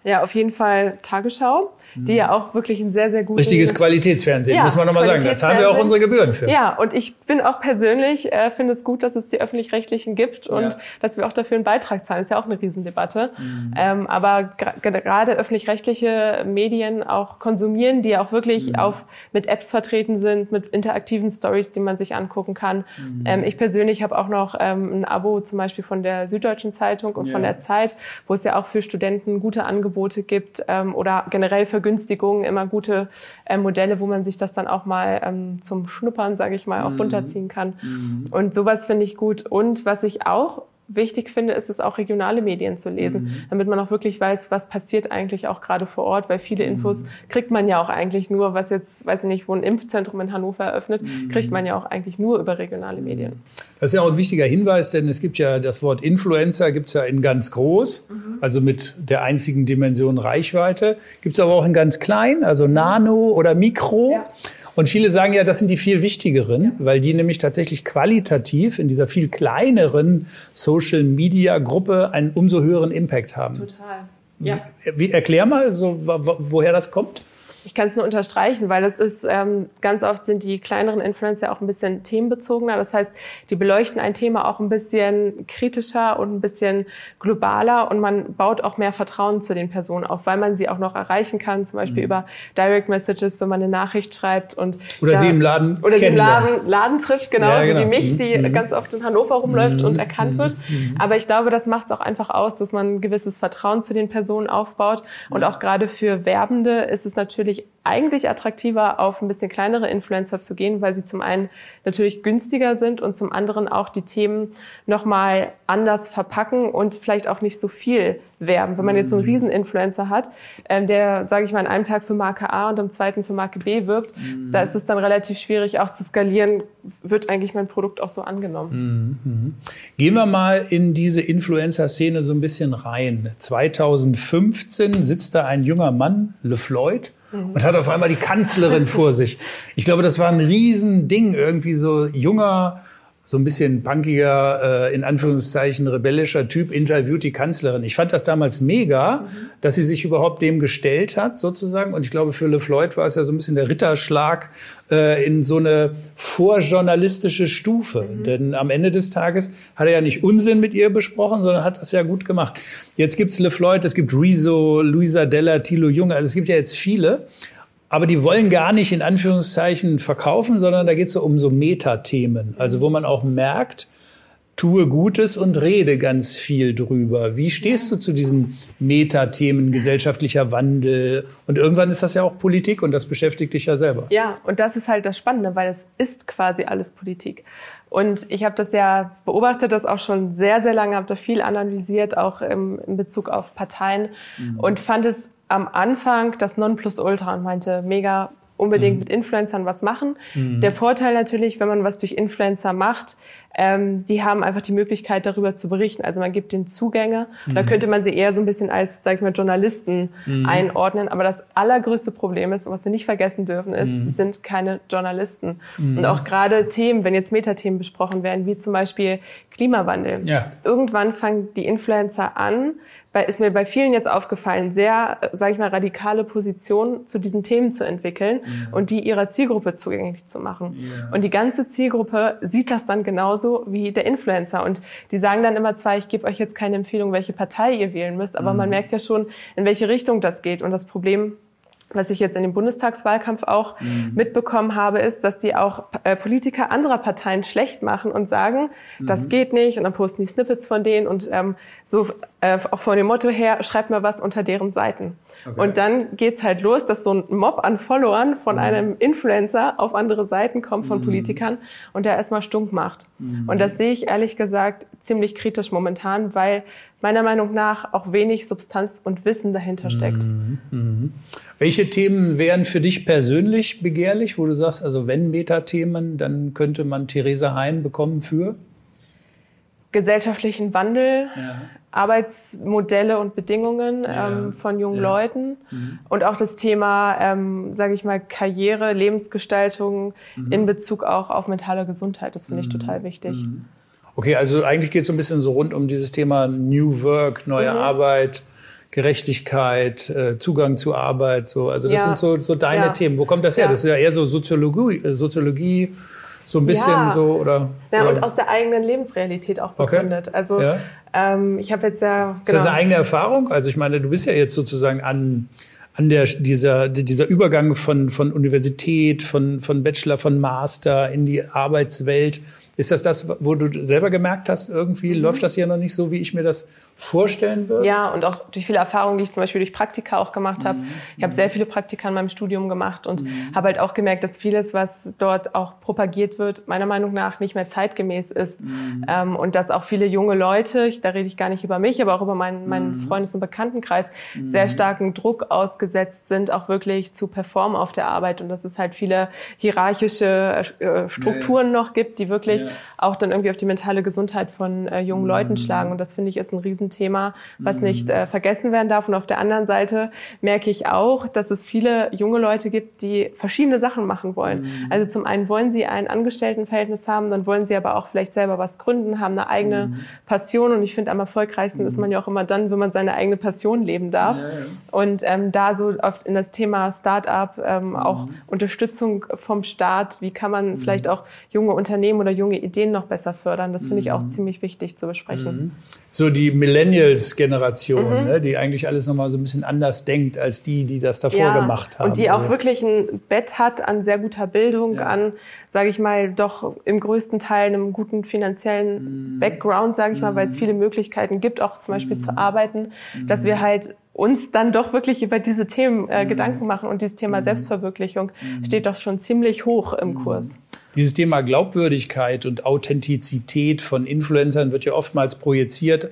Ja, auf jeden Fall Tagesschau die ja auch wirklich ein sehr, sehr gutes... Richtiges Qualitätsfernsehen, ja, muss man nochmal sagen. Da zahlen wir auch unsere Gebühren für. Ja, und ich bin auch persönlich, äh, finde es gut, dass es die Öffentlich-Rechtlichen gibt und ja. dass wir auch dafür einen Beitrag zahlen. Das ist ja auch eine Riesendebatte. Mhm. Ähm, aber gerade öffentlich-rechtliche Medien auch konsumieren, die auch wirklich mhm. auf, mit Apps vertreten sind, mit interaktiven Stories, die man sich angucken kann. Mhm. Ähm, ich persönlich habe auch noch ähm, ein Abo zum Beispiel von der Süddeutschen Zeitung und ja. von der Zeit, wo es ja auch für Studenten gute Angebote gibt ähm, oder generell für Vergünstigungen immer gute äh, Modelle, wo man sich das dann auch mal ähm, zum Schnuppern, sage ich mal, auch mhm. runterziehen kann. Mhm. Und sowas finde ich gut. Und was ich auch wichtig finde, ist es auch regionale Medien zu lesen, mhm. damit man auch wirklich weiß, was passiert eigentlich auch gerade vor Ort, weil viele Infos mhm. kriegt man ja auch eigentlich nur, was jetzt, weiß ich nicht, wo ein Impfzentrum in Hannover eröffnet, mhm. kriegt man ja auch eigentlich nur über regionale Medien. Das ist ja auch ein wichtiger Hinweis, denn es gibt ja das Wort Influencer, gibt es ja in ganz groß, mhm. also mit der einzigen Dimension Reichweite, gibt es aber auch in ganz klein, also Nano oder Mikro. Ja. Und viele sagen ja, das sind die viel wichtigeren, ja. weil die nämlich tatsächlich qualitativ in dieser viel kleineren Social Media Gruppe einen umso höheren Impact haben. Total. Ja. Wie, erklär mal, so, woher das kommt. Ich kann es nur unterstreichen, weil das ist ähm, ganz oft sind die kleineren Influencer auch ein bisschen themenbezogener. Das heißt, die beleuchten ein Thema auch ein bisschen kritischer und ein bisschen globaler und man baut auch mehr Vertrauen zu den Personen auf, weil man sie auch noch erreichen kann, zum Beispiel mhm. über Direct Messages, wenn man eine Nachricht schreibt und oder da, sie im Laden oder sie im Laden, Laden trifft, genauso ja, genau. wie mich, die mhm. ganz oft in Hannover rumläuft mhm. und erkannt wird. Mhm. Aber ich glaube, das macht es auch einfach aus, dass man ein gewisses Vertrauen zu den Personen aufbaut und auch gerade für Werbende ist es natürlich natürlich eigentlich attraktiver, auf ein bisschen kleinere Influencer zu gehen, weil sie zum einen natürlich günstiger sind und zum anderen auch die Themen nochmal anders verpacken und vielleicht auch nicht so viel werben. Wenn man jetzt so einen mhm. Rieseninfluencer hat, ähm, der, sage ich mal, an einem Tag für Marke A und am zweiten für Marke B wirbt, mhm. da ist es dann relativ schwierig auch zu skalieren, wird eigentlich mein Produkt auch so angenommen. Mhm. Gehen wir mal in diese Influencer-Szene so ein bisschen rein. 2015 sitzt da ein junger Mann, LeFloid, Mhm. Und hat auf einmal die Kanzlerin vor sich. Ich glaube, das war ein Riesending, irgendwie so junger, so ein bisschen punkiger, äh, in Anführungszeichen rebellischer Typ interviewt die Kanzlerin. Ich fand das damals mega, mhm. dass sie sich überhaupt dem gestellt hat, sozusagen. Und ich glaube, für Le Floyd war es ja so ein bisschen der Ritterschlag äh, in so eine vorjournalistische Stufe. Mhm. Denn am Ende des Tages hat er ja nicht Unsinn mit ihr besprochen, sondern hat das ja gut gemacht. Jetzt gibt's Le Floyd, es gibt Rezo, Luisa Della, Thilo Junge. Also es gibt ja jetzt viele. Aber die wollen gar nicht in Anführungszeichen verkaufen, sondern da geht es so um so Metathemen. Also wo man auch merkt, tue Gutes und rede ganz viel drüber. Wie stehst du zu diesen Metathemen gesellschaftlicher Wandel? Und irgendwann ist das ja auch Politik und das beschäftigt dich ja selber. Ja, und das ist halt das Spannende, weil es ist quasi alles Politik. Und ich habe das ja beobachtet, das auch schon sehr, sehr lange, habe da viel analysiert, auch im, in Bezug auf Parteien mhm. und fand es am Anfang das Nonplusultra und meinte, mega unbedingt mhm. mit Influencern was machen. Mhm. Der Vorteil natürlich, wenn man was durch Influencer macht, ähm, die haben einfach die Möglichkeit, darüber zu berichten. Also man gibt den Zugänge. Mhm. Da könnte man sie eher so ein bisschen als, sag ich mal, Journalisten mhm. einordnen. Aber das allergrößte Problem ist, und was wir nicht vergessen dürfen, ist, mhm. sind keine Journalisten. Mhm. Und auch gerade Themen, wenn jetzt Metathemen besprochen werden, wie zum Beispiel Klimawandel. Ja. Irgendwann fangen die Influencer an, bei, ist mir bei vielen jetzt aufgefallen, sehr, sage ich mal, radikale Positionen zu diesen Themen zu entwickeln ja. und die ihrer Zielgruppe zugänglich zu machen. Ja. Und die ganze Zielgruppe sieht das dann genauso wie der Influencer. Und die sagen dann immer zwar, ich gebe euch jetzt keine Empfehlung, welche Partei ihr wählen müsst, aber mhm. man merkt ja schon, in welche Richtung das geht. Und das Problem was ich jetzt in dem Bundestagswahlkampf auch mhm. mitbekommen habe, ist, dass die auch äh, Politiker anderer Parteien schlecht machen und sagen, mhm. das geht nicht und dann posten die Snippets von denen und ähm, so äh, auch von dem Motto her, schreibt mir was unter deren Seiten. Okay. Und dann geht's halt los, dass so ein Mob an Followern von mhm. einem Influencer auf andere Seiten kommt von mhm. Politikern und der erstmal stunk macht. Mhm. Und das sehe ich ehrlich gesagt ziemlich kritisch momentan, weil meiner Meinung nach auch wenig Substanz und Wissen dahinter steckt. Mhm. Mhm. Welche Themen wären für dich persönlich begehrlich, wo du sagst, also wenn Metathemen, dann könnte man Theresa Hein bekommen für? Gesellschaftlichen Wandel, ja. Arbeitsmodelle und Bedingungen ja. ähm, von jungen ja. Leuten mhm. und auch das Thema, ähm, sage ich mal, Karriere, Lebensgestaltung mhm. in Bezug auch auf mentale Gesundheit. Das finde ich mhm. total wichtig. Okay, also eigentlich geht es so ein bisschen so rund um dieses Thema New Work, neue mhm. Arbeit, Gerechtigkeit, äh, Zugang zu Arbeit. So. Also das ja. sind so, so deine ja. Themen. Wo kommt das her? Ja. Das ist ja eher so Soziologie, äh, Soziologie so ein bisschen so oder. Ja, oder? und aus der eigenen Lebensrealität auch begründet. Okay. Also ähm, ich habe jetzt ja. Genau. Ist das eine genau eigene Erfahrung? Also ich meine, du bist ja jetzt sozusagen an an der, dieser, dieser Übergang von, von Universität, von, von Bachelor, von Master in die Arbeitswelt, ist das das, wo du selber gemerkt hast, irgendwie mhm. läuft das ja noch nicht so, wie ich mir das vorstellen würde? Ja, und auch durch viele Erfahrungen, die ich zum Beispiel durch Praktika auch gemacht habe. Mhm. Ich habe sehr viele Praktika in meinem Studium gemacht und mhm. habe halt auch gemerkt, dass vieles, was dort auch propagiert wird, meiner Meinung nach nicht mehr zeitgemäß ist. Mhm. Ähm, und dass auch viele junge Leute, ich, da rede ich gar nicht über mich, aber auch über meinen, meinen mhm. Freundes- und Bekanntenkreis, mhm. sehr starken Druck ausgesetzt sind, auch wirklich zu performen auf der Arbeit. Und dass es halt viele hierarchische äh, Strukturen ja, ja. noch gibt, die wirklich ja. auch dann irgendwie auf die mentale Gesundheit von äh, jungen Leuten schlagen. Und das finde ich ist ein riesen Thema, was mhm. nicht äh, vergessen werden darf. Und auf der anderen Seite merke ich auch, dass es viele junge Leute gibt, die verschiedene Sachen machen wollen. Mhm. Also zum einen wollen sie ein Angestelltenverhältnis haben, dann wollen sie aber auch vielleicht selber was gründen, haben eine eigene mhm. Passion. Und ich finde, am erfolgreichsten ist man ja auch immer dann, wenn man seine eigene Passion leben darf. Ja, ja. Und ähm, da so oft in das Thema Start-up ähm, auch. Unterstützung vom Staat, wie kann man vielleicht auch junge Unternehmen oder junge Ideen noch besser fördern, das finde ich auch ziemlich wichtig zu besprechen. So die Millennials Millennials-Generation, mhm. ne, die eigentlich alles nochmal so ein bisschen anders denkt als die, die das davor ja, gemacht haben. Und die auch also wirklich ein Bett hat an sehr guter Bildung, ja. an, sage ich mal, doch im größten Teil einem guten finanziellen mhm. Background, sage ich mal, weil es mhm. viele Möglichkeiten gibt, auch zum Beispiel zu mhm. arbeiten, dass wir halt uns dann doch wirklich über diese Themen äh, mhm. Gedanken machen und dieses Thema mhm. Selbstverwirklichung mhm. steht doch schon ziemlich hoch im Kurs. Dieses Thema Glaubwürdigkeit und Authentizität von Influencern wird ja oftmals projiziert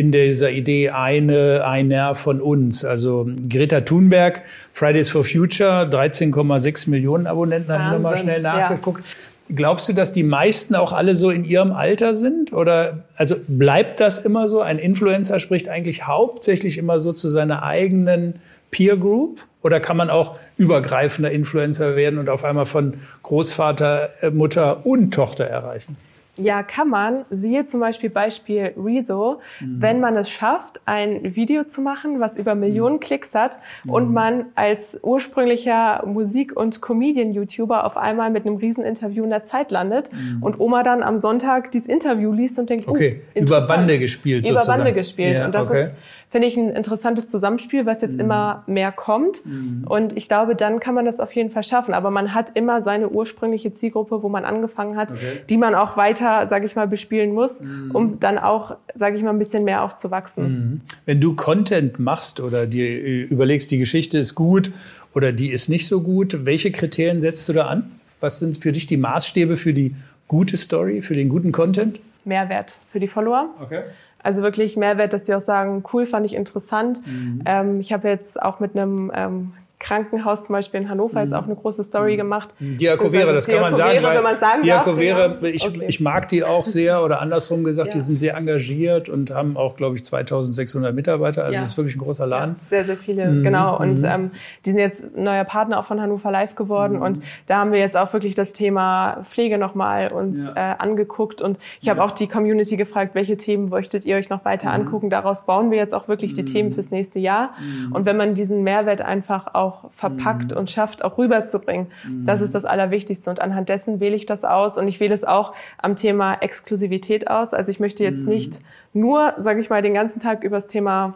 in dieser Idee eine, einer von uns. Also Greta Thunberg, Fridays for Future, 13,6 Millionen Abonnenten, haben wir mal schnell nachgeguckt. Ja. Glaubst du, dass die meisten auch alle so in ihrem Alter sind? Oder also bleibt das immer so? Ein Influencer spricht eigentlich hauptsächlich immer so zu seiner eigenen Peer Group? Oder kann man auch übergreifender Influencer werden und auf einmal von Großvater, äh, Mutter und Tochter erreichen? Ja, kann man. Siehe zum Beispiel Beispiel Rezo. Mhm. Wenn man es schafft, ein Video zu machen, was über Millionen mhm. Klicks hat mhm. und man als ursprünglicher Musik- und Comedian-YouTuber auf einmal mit einem Rieseninterview in der Zeit landet mhm. und Oma dann am Sonntag dieses Interview liest und denkt, oh, okay, uh, über Bande gespielt Über sozusagen. Bande gespielt. Ja, und das okay. ist finde ich ein interessantes Zusammenspiel, was jetzt mhm. immer mehr kommt. Mhm. Und ich glaube, dann kann man das auf jeden Fall schaffen. Aber man hat immer seine ursprüngliche Zielgruppe, wo man angefangen hat, okay. die man auch weiter, sage ich mal, bespielen muss, mhm. um dann auch, sage ich mal, ein bisschen mehr auch zu wachsen. Mhm. Wenn du Content machst oder dir äh, überlegst, die Geschichte ist gut oder die ist nicht so gut, welche Kriterien setzt du da an? Was sind für dich die Maßstäbe für die gute Story, für den guten Content? Mehrwert für die Follower. Okay. Also wirklich Mehrwert, dass die auch sagen, cool, fand ich interessant. Mhm. Ähm, ich habe jetzt auch mit einem ähm, Krankenhaus zum Beispiel in Hannover jetzt mhm. auch eine große Story mhm. gemacht. Diakovere, das kann man sagen. Weil wenn man sagen Diakovere, darf, ich, okay. ich mag die auch sehr oder andersrum gesagt, ja. die sind sehr engagiert und haben auch, glaube ich, 2600 Mitarbeiter. Also ja. das ist wirklich ein großer Laden. Ja, sehr, sehr viele, mhm. genau. Und mhm. ähm, die sind jetzt neuer Partner auch von Hannover Live geworden mhm. und da haben wir jetzt auch wirklich das Thema Pflege nochmal uns äh, angeguckt und ich habe auch die Community gefragt, welche Themen möchtet ihr euch noch weiter mhm. angucken. Daraus bauen wir jetzt auch wirklich die Themen fürs nächste Jahr. Und wenn man diesen Mehrwert einfach auch auch verpackt mhm. und schafft, auch rüberzubringen. Mhm. Das ist das Allerwichtigste. Und anhand dessen wähle ich das aus. Und ich wähle es auch am Thema Exklusivität aus. Also ich möchte jetzt mhm. nicht nur, sage ich mal, den ganzen Tag über das Thema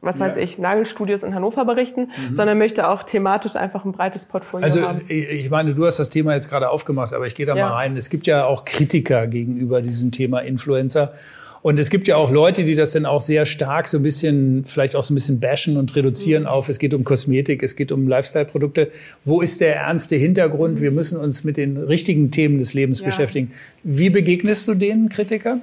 was weiß ja. ich, Nagelstudios in Hannover berichten, mhm. sondern möchte auch thematisch einfach ein breites Portfolio also, haben. Also ich meine, du hast das Thema jetzt gerade aufgemacht, aber ich gehe da ja. mal rein. Es gibt ja auch Kritiker gegenüber diesem Thema Influencer. Und es gibt ja auch Leute, die das dann auch sehr stark so ein bisschen, vielleicht auch so ein bisschen bashen und reduzieren mhm. auf, es geht um Kosmetik, es geht um Lifestyle-Produkte. Wo ist der ernste Hintergrund? Wir müssen uns mit den richtigen Themen des Lebens ja. beschäftigen. Wie begegnest du den Kritikern?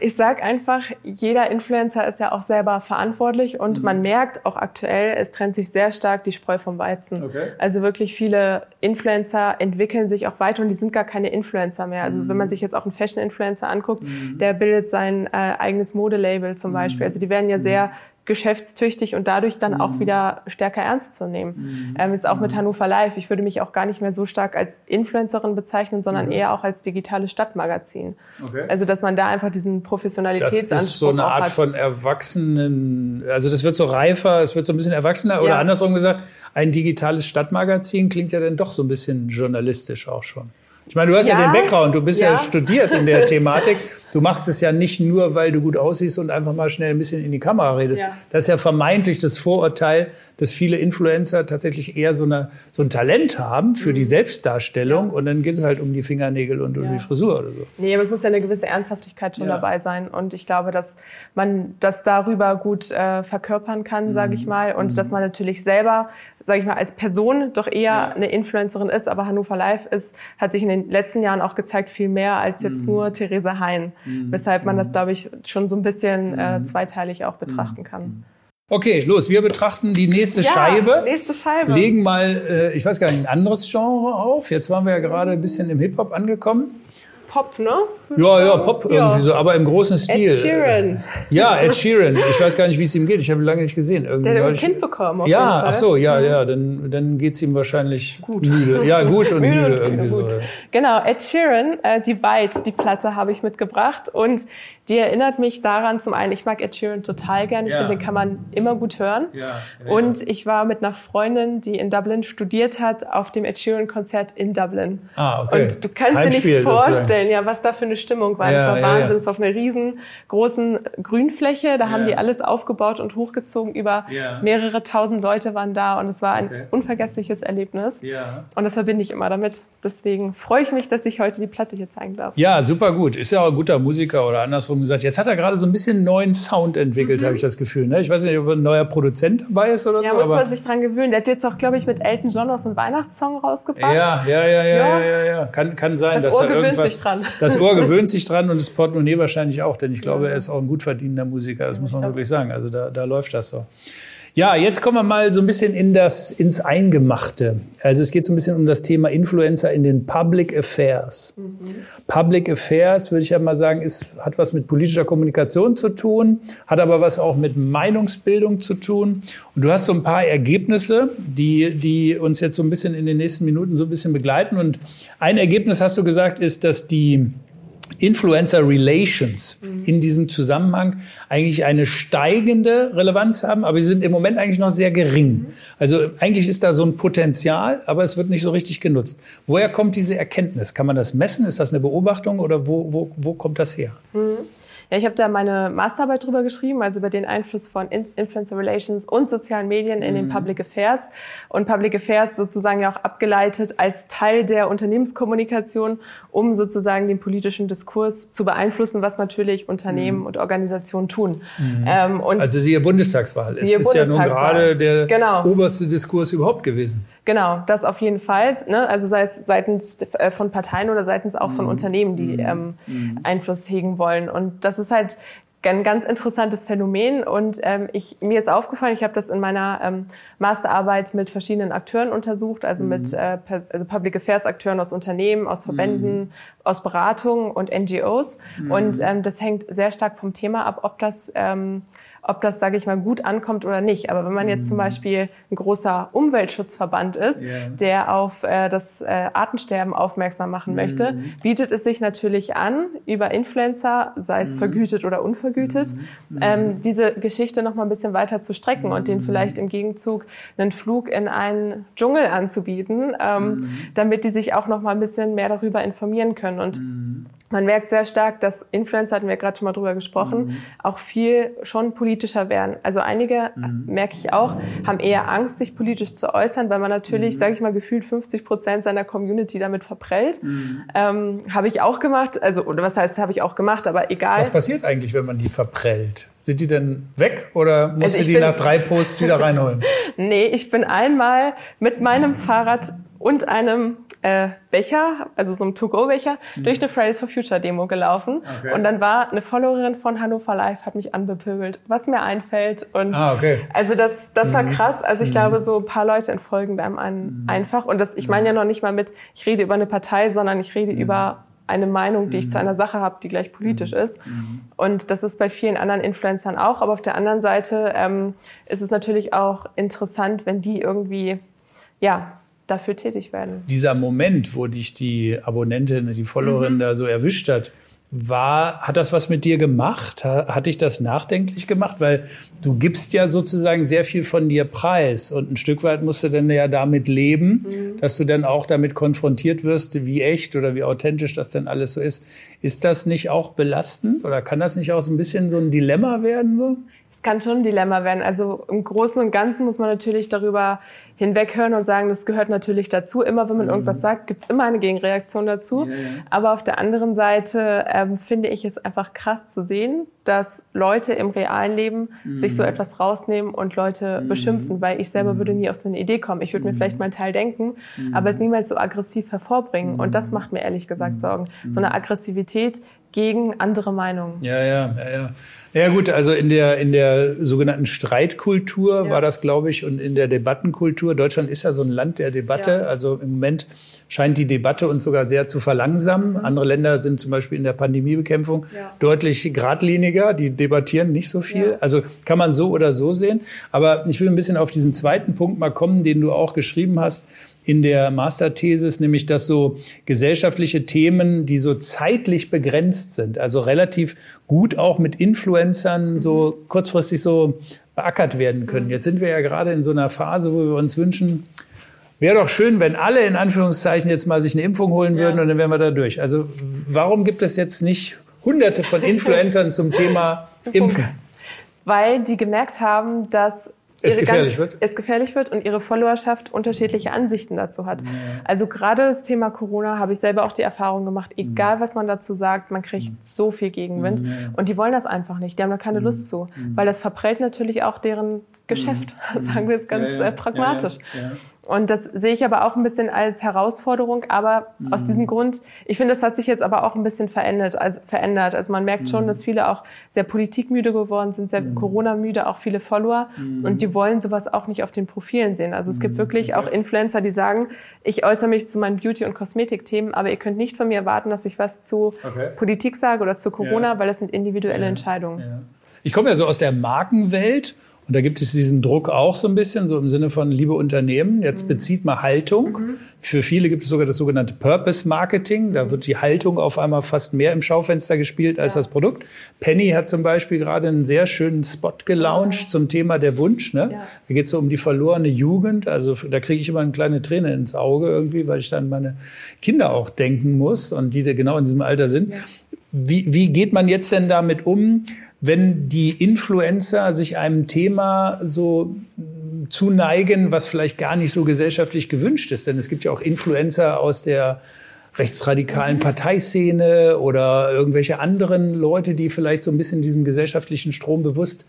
Ich sag einfach, jeder Influencer ist ja auch selber verantwortlich und mhm. man merkt auch aktuell, es trennt sich sehr stark die Spreu vom Weizen. Okay. Also wirklich viele Influencer entwickeln sich auch weiter und die sind gar keine Influencer mehr. Also mhm. wenn man mhm. sich jetzt auch einen Fashion-Influencer anguckt, mhm. der bildet sein äh, eigenes Modelabel zum Beispiel. Mhm. Also die werden ja sehr geschäftstüchtig und dadurch dann mhm. auch wieder stärker ernst zu nehmen. Mhm. Ähm, jetzt auch mit mhm. Hannover Live. Ich würde mich auch gar nicht mehr so stark als Influencerin bezeichnen, sondern mhm. eher auch als digitales Stadtmagazin. Okay. Also dass man da einfach diesen Professionalitätsanspruch Das ist so eine Art von Erwachsenen, also das wird so reifer, es wird so ein bisschen erwachsener ja. oder andersrum gesagt, ein digitales Stadtmagazin klingt ja dann doch so ein bisschen journalistisch auch schon. Ich meine, du hast ja, ja den Background, du bist ja. ja studiert in der <laughs> Thematik. Du machst es ja nicht nur, weil du gut aussiehst und einfach mal schnell ein bisschen in die Kamera redest. Ja. Das ist ja vermeintlich das Vorurteil, dass viele Influencer tatsächlich eher so, eine, so ein Talent haben für mhm. die Selbstdarstellung ja. und dann geht es halt um die Fingernägel und um ja. die Frisur oder so. Nee, aber es muss ja eine gewisse Ernsthaftigkeit schon dabei sein und ich glaube, dass man das darüber gut äh, verkörpern kann, sage ich mhm. mal, und mhm. dass man natürlich selber sage ich mal, als Person doch eher ja. eine Influencerin ist, aber Hannover Live ist, hat sich in den letzten Jahren auch gezeigt, viel mehr als jetzt mhm. nur Theresa Hein. Mhm. Weshalb man das, mhm. glaube ich, schon so ein bisschen äh, mhm. zweiteilig auch betrachten kann. Okay, los, wir betrachten die nächste ja, Scheibe. Nächste Scheibe. Legen mal, äh, ich weiß gar nicht, ein anderes Genre auf. Jetzt waren wir ja gerade ein bisschen im Hip-Hop angekommen. Pop, ne? Ja, ja, Pop ja. irgendwie so, aber im großen Stil. Ed Sheeran. Ja, Ed Sheeran. Ich weiß gar nicht, wie es ihm geht. Ich habe ihn lange nicht gesehen. Irgendwie Der hat ein Kind bekommen. Auf ja, ach so, ja, ja. Dann, dann geht's ihm wahrscheinlich gut. müde. Ja, gut und <laughs> müde, müde irgendwie gut. so. Genau, Ed Sheeran, äh, die Bite, die Platte habe ich mitgebracht und die erinnert mich daran, zum einen, ich mag Ed Sheeran total gerne. Ich ja. finde, den kann man immer gut hören. Ja, ja, und ich war mit einer Freundin, die in Dublin studiert hat, auf dem Ed Sheeran-Konzert in Dublin. Ah, okay. Und du kannst Heimspiel dir nicht vorstellen, sozusagen. ja, was da für eine Stimmung war. Ja, das war Wahnsinn. Es war auf einer riesengroßen Grünfläche. Da haben die alles aufgebaut und hochgezogen. Über mehrere tausend Leute waren da. Und es war ein okay. unvergessliches Erlebnis. Ja. Und das verbinde ich immer damit. Deswegen freue ich mich, dass ich heute die Platte hier zeigen darf. Ja, super gut. Ist ja auch ein guter Musiker oder andersrum gesagt. Jetzt hat er gerade so ein bisschen neuen Sound entwickelt, mhm. habe ich das Gefühl. Ne? Ich weiß nicht, ob ein neuer Produzent dabei ist oder ja, so. Ja, muss man sich dran gewöhnen. Der hat jetzt auch, glaube ich, mit Elton John aus einem Weihnachtssong rausgebracht. Ja, ja, ja, ja, ja, ja, ja. Kann, kann sein, das dass Ohr da irgendwas. Sich dran. Das Ohr <laughs> gewöhnt sich dran und das Portemonnaie wahrscheinlich auch, denn ich glaube, er ist auch ein gut verdienender Musiker. Das muss man wirklich sagen. Also da, da läuft das so. Ja, jetzt kommen wir mal so ein bisschen in das, ins Eingemachte. Also es geht so ein bisschen um das Thema Influencer in den Public Affairs. Mhm. Public Affairs, würde ich ja mal sagen, ist, hat was mit politischer Kommunikation zu tun, hat aber was auch mit Meinungsbildung zu tun. Und du hast so ein paar Ergebnisse, die, die uns jetzt so ein bisschen in den nächsten Minuten so ein bisschen begleiten. Und ein Ergebnis, hast du gesagt, ist, dass die Influencer Relations in diesem Zusammenhang eigentlich eine steigende Relevanz haben, aber sie sind im Moment eigentlich noch sehr gering. Also eigentlich ist da so ein Potenzial, aber es wird nicht so richtig genutzt. Woher kommt diese Erkenntnis? Kann man das messen? Ist das eine Beobachtung oder wo, wo, wo kommt das her? Mhm. Ja, ich habe da meine Masterarbeit drüber geschrieben, also über den Einfluss von Influencer Relations und sozialen Medien in mhm. den Public Affairs. Und Public Affairs sozusagen ja auch abgeleitet als Teil der Unternehmenskommunikation, um sozusagen den politischen Diskurs zu beeinflussen, was natürlich Unternehmen mhm. und Organisationen tun. Mhm. Ähm, und also siehe Bundestagswahl. Siehe es ist ja nun gerade der genau. oberste Diskurs überhaupt gewesen. Genau, das auf jeden Fall. Ne? Also sei es seitens äh, von Parteien oder seitens auch von mhm. Unternehmen, die mhm. ähm, mhm. Einfluss hegen wollen. Und das ist halt ein ganz interessantes Phänomen und ähm, ich, mir ist aufgefallen, ich habe das in meiner ähm, Masterarbeit mit verschiedenen Akteuren untersucht, also mhm. mit äh, also Public Affairs Akteuren aus Unternehmen, aus Verbänden, mhm. aus Beratungen und NGOs mhm. und ähm, das hängt sehr stark vom Thema ab, ob das ähm, ob das, sage ich mal, gut ankommt oder nicht. Aber wenn man jetzt zum mhm. Beispiel ein großer Umweltschutzverband ist, yeah. der auf äh, das äh, Artensterben aufmerksam machen möchte, mm. bietet es sich natürlich an, über Influencer, sei es mm. vergütet oder unvergütet, mm. ähm, diese Geschichte noch mal ein bisschen weiter zu strecken und denen vielleicht im Gegenzug einen Flug in einen Dschungel anzubieten, ähm, damit die sich auch noch mal ein bisschen mehr darüber informieren können. Und man merkt sehr stark, dass Influencer, hatten wir gerade schon mal drüber gesprochen, mhm. auch viel schon politischer werden. Also einige, mhm. merke ich auch, haben eher Angst, sich politisch zu äußern, weil man natürlich, mhm. sage ich mal, gefühlt 50 Prozent seiner Community damit verprellt. Mhm. Ähm, habe ich auch gemacht, also oder was heißt, habe ich auch gemacht, aber egal. Was passiert eigentlich, wenn man die verprellt? Sind die denn weg oder musst also du die nach drei Posts wieder reinholen? <laughs> nee, ich bin einmal mit meinem Fahrrad und einem äh, Becher, also so einem To-Go-Becher, mhm. durch eine Fridays for Future Demo gelaufen. Okay. Und dann war eine Followerin von Hannover Live, hat mich anbepöbelt, was mir einfällt. Und ah, okay. also das, das mhm. war krass. Also ich mhm. glaube, so ein paar Leute entfolgen einem einen mhm. einfach. Und das, ich meine ja noch nicht mal mit, ich rede über eine Partei, sondern ich rede mhm. über eine Meinung, die ich zu einer Sache habe, die gleich politisch ist. Und das ist bei vielen anderen Influencern auch. Aber auf der anderen Seite ähm, ist es natürlich auch interessant, wenn die irgendwie, ja, dafür tätig werden. Dieser Moment, wo dich die Abonnentin, die Followerin mhm. da so erwischt hat, war, hat das was mit dir gemacht? Hat dich das nachdenklich gemacht? Weil du gibst ja sozusagen sehr viel von dir preis und ein Stück weit musst du dann ja damit leben, mhm. dass du dann auch damit konfrontiert wirst, wie echt oder wie authentisch das denn alles so ist. Ist das nicht auch belastend oder kann das nicht auch so ein bisschen so ein Dilemma werden? Es kann schon ein Dilemma werden. Also im Großen und Ganzen muss man natürlich darüber hinweghören und sagen, das gehört natürlich dazu. Immer wenn man mhm. irgendwas sagt, gibt's immer eine Gegenreaktion dazu. Ja. Aber auf der anderen Seite ähm, finde ich es einfach krass zu sehen, dass Leute im realen Leben mhm. sich so etwas rausnehmen und Leute mhm. beschimpfen, weil ich selber würde mhm. nie auf so eine Idee kommen. Ich würde mir mhm. vielleicht meinen Teil denken, aber es niemals so aggressiv hervorbringen. Und das macht mir ehrlich gesagt Sorgen. So eine Aggressivität, gegen andere Meinungen. Ja, ja, ja, ja. Ja gut, also in der in der sogenannten Streitkultur ja. war das, glaube ich, und in der Debattenkultur. Deutschland ist ja so ein Land der Debatte. Ja. Also im Moment scheint die Debatte uns sogar sehr zu verlangsamen. Mhm. Andere Länder sind zum Beispiel in der Pandemiebekämpfung ja. deutlich geradliniger. Die debattieren nicht so viel. Also kann man so oder so sehen. Aber ich will ein bisschen auf diesen zweiten Punkt mal kommen, den du auch geschrieben hast in der Masterthesis, nämlich dass so gesellschaftliche Themen, die so zeitlich begrenzt sind, also relativ gut auch mit Influencern so kurzfristig so beackert werden können. Jetzt sind wir ja gerade in so einer Phase, wo wir uns wünschen, Wäre doch schön, wenn alle in Anführungszeichen jetzt mal sich eine Impfung holen würden ja. und dann wären wir da durch. Also warum gibt es jetzt nicht hunderte von <laughs> Influencern zum Thema Impfen? Weil die gemerkt haben, dass es gefährlich wird? Es gefährlich wird und ihre Followerschaft unterschiedliche Ansichten dazu hat. Ja. Also gerade das Thema Corona habe ich selber auch die Erfahrung gemacht, egal was man dazu sagt, man kriegt mhm. so viel Gegenwind. Ja. Und die wollen das einfach nicht, die haben da keine. Lust zu. Weil das verprellt natürlich auch deren Geschäft, <laughs> sagen wir es ganz ja, äh, pragmatisch. Und das sehe ich aber auch ein bisschen als Herausforderung. Aber mhm. aus diesem Grund, ich finde, das hat sich jetzt aber auch ein bisschen verändert. Also, verändert. also man merkt schon, mhm. dass viele auch sehr politikmüde geworden sind, sehr mhm. Corona-müde, auch viele Follower. Mhm. Und die wollen sowas auch nicht auf den Profilen sehen. Also es gibt mhm. wirklich auch Influencer, die sagen, ich äußere mich zu meinen Beauty- und Kosmetikthemen, aber ihr könnt nicht von mir erwarten, dass ich was zu okay. Politik sage oder zu Corona, ja. weil das sind individuelle ja. Entscheidungen. Ja. Ich komme ja so aus der Markenwelt und da gibt es diesen Druck auch so ein bisschen, so im Sinne von, liebe Unternehmen, jetzt mhm. bezieht mal Haltung. Mhm. Für viele gibt es sogar das sogenannte Purpose Marketing. Da wird die Haltung auf einmal fast mehr im Schaufenster gespielt als ja. das Produkt. Penny hat zum Beispiel gerade einen sehr schönen Spot gelauncht ja. zum Thema der Wunsch. Ne? Ja. Da geht es so um die verlorene Jugend. Also da kriege ich immer eine kleine Träne ins Auge irgendwie, weil ich dann an meine Kinder auch denken muss und die genau in diesem Alter sind. Wie, wie geht man jetzt denn damit um? Wenn die Influencer sich einem Thema so zuneigen, was vielleicht gar nicht so gesellschaftlich gewünscht ist. Denn es gibt ja auch Influencer aus der rechtsradikalen mhm. Parteiszene oder irgendwelche anderen Leute, die vielleicht so ein bisschen diesem gesellschaftlichen Strom bewusst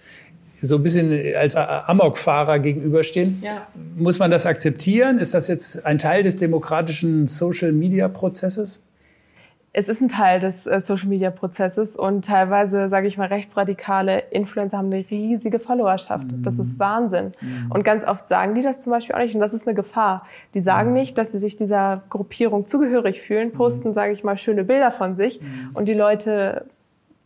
so ein bisschen als Amokfahrer gegenüberstehen. Ja. Muss man das akzeptieren? Ist das jetzt ein Teil des demokratischen Social-Media-Prozesses? Es ist ein Teil des äh, Social-Media-Prozesses und teilweise, sage ich mal, rechtsradikale Influencer haben eine riesige Followerschaft. Mhm. Das ist Wahnsinn. Mhm. Und ganz oft sagen die das zum Beispiel auch nicht und das ist eine Gefahr. Die sagen mhm. nicht, dass sie sich dieser Gruppierung zugehörig fühlen, posten, sage ich mal, schöne Bilder von sich mhm. und die Leute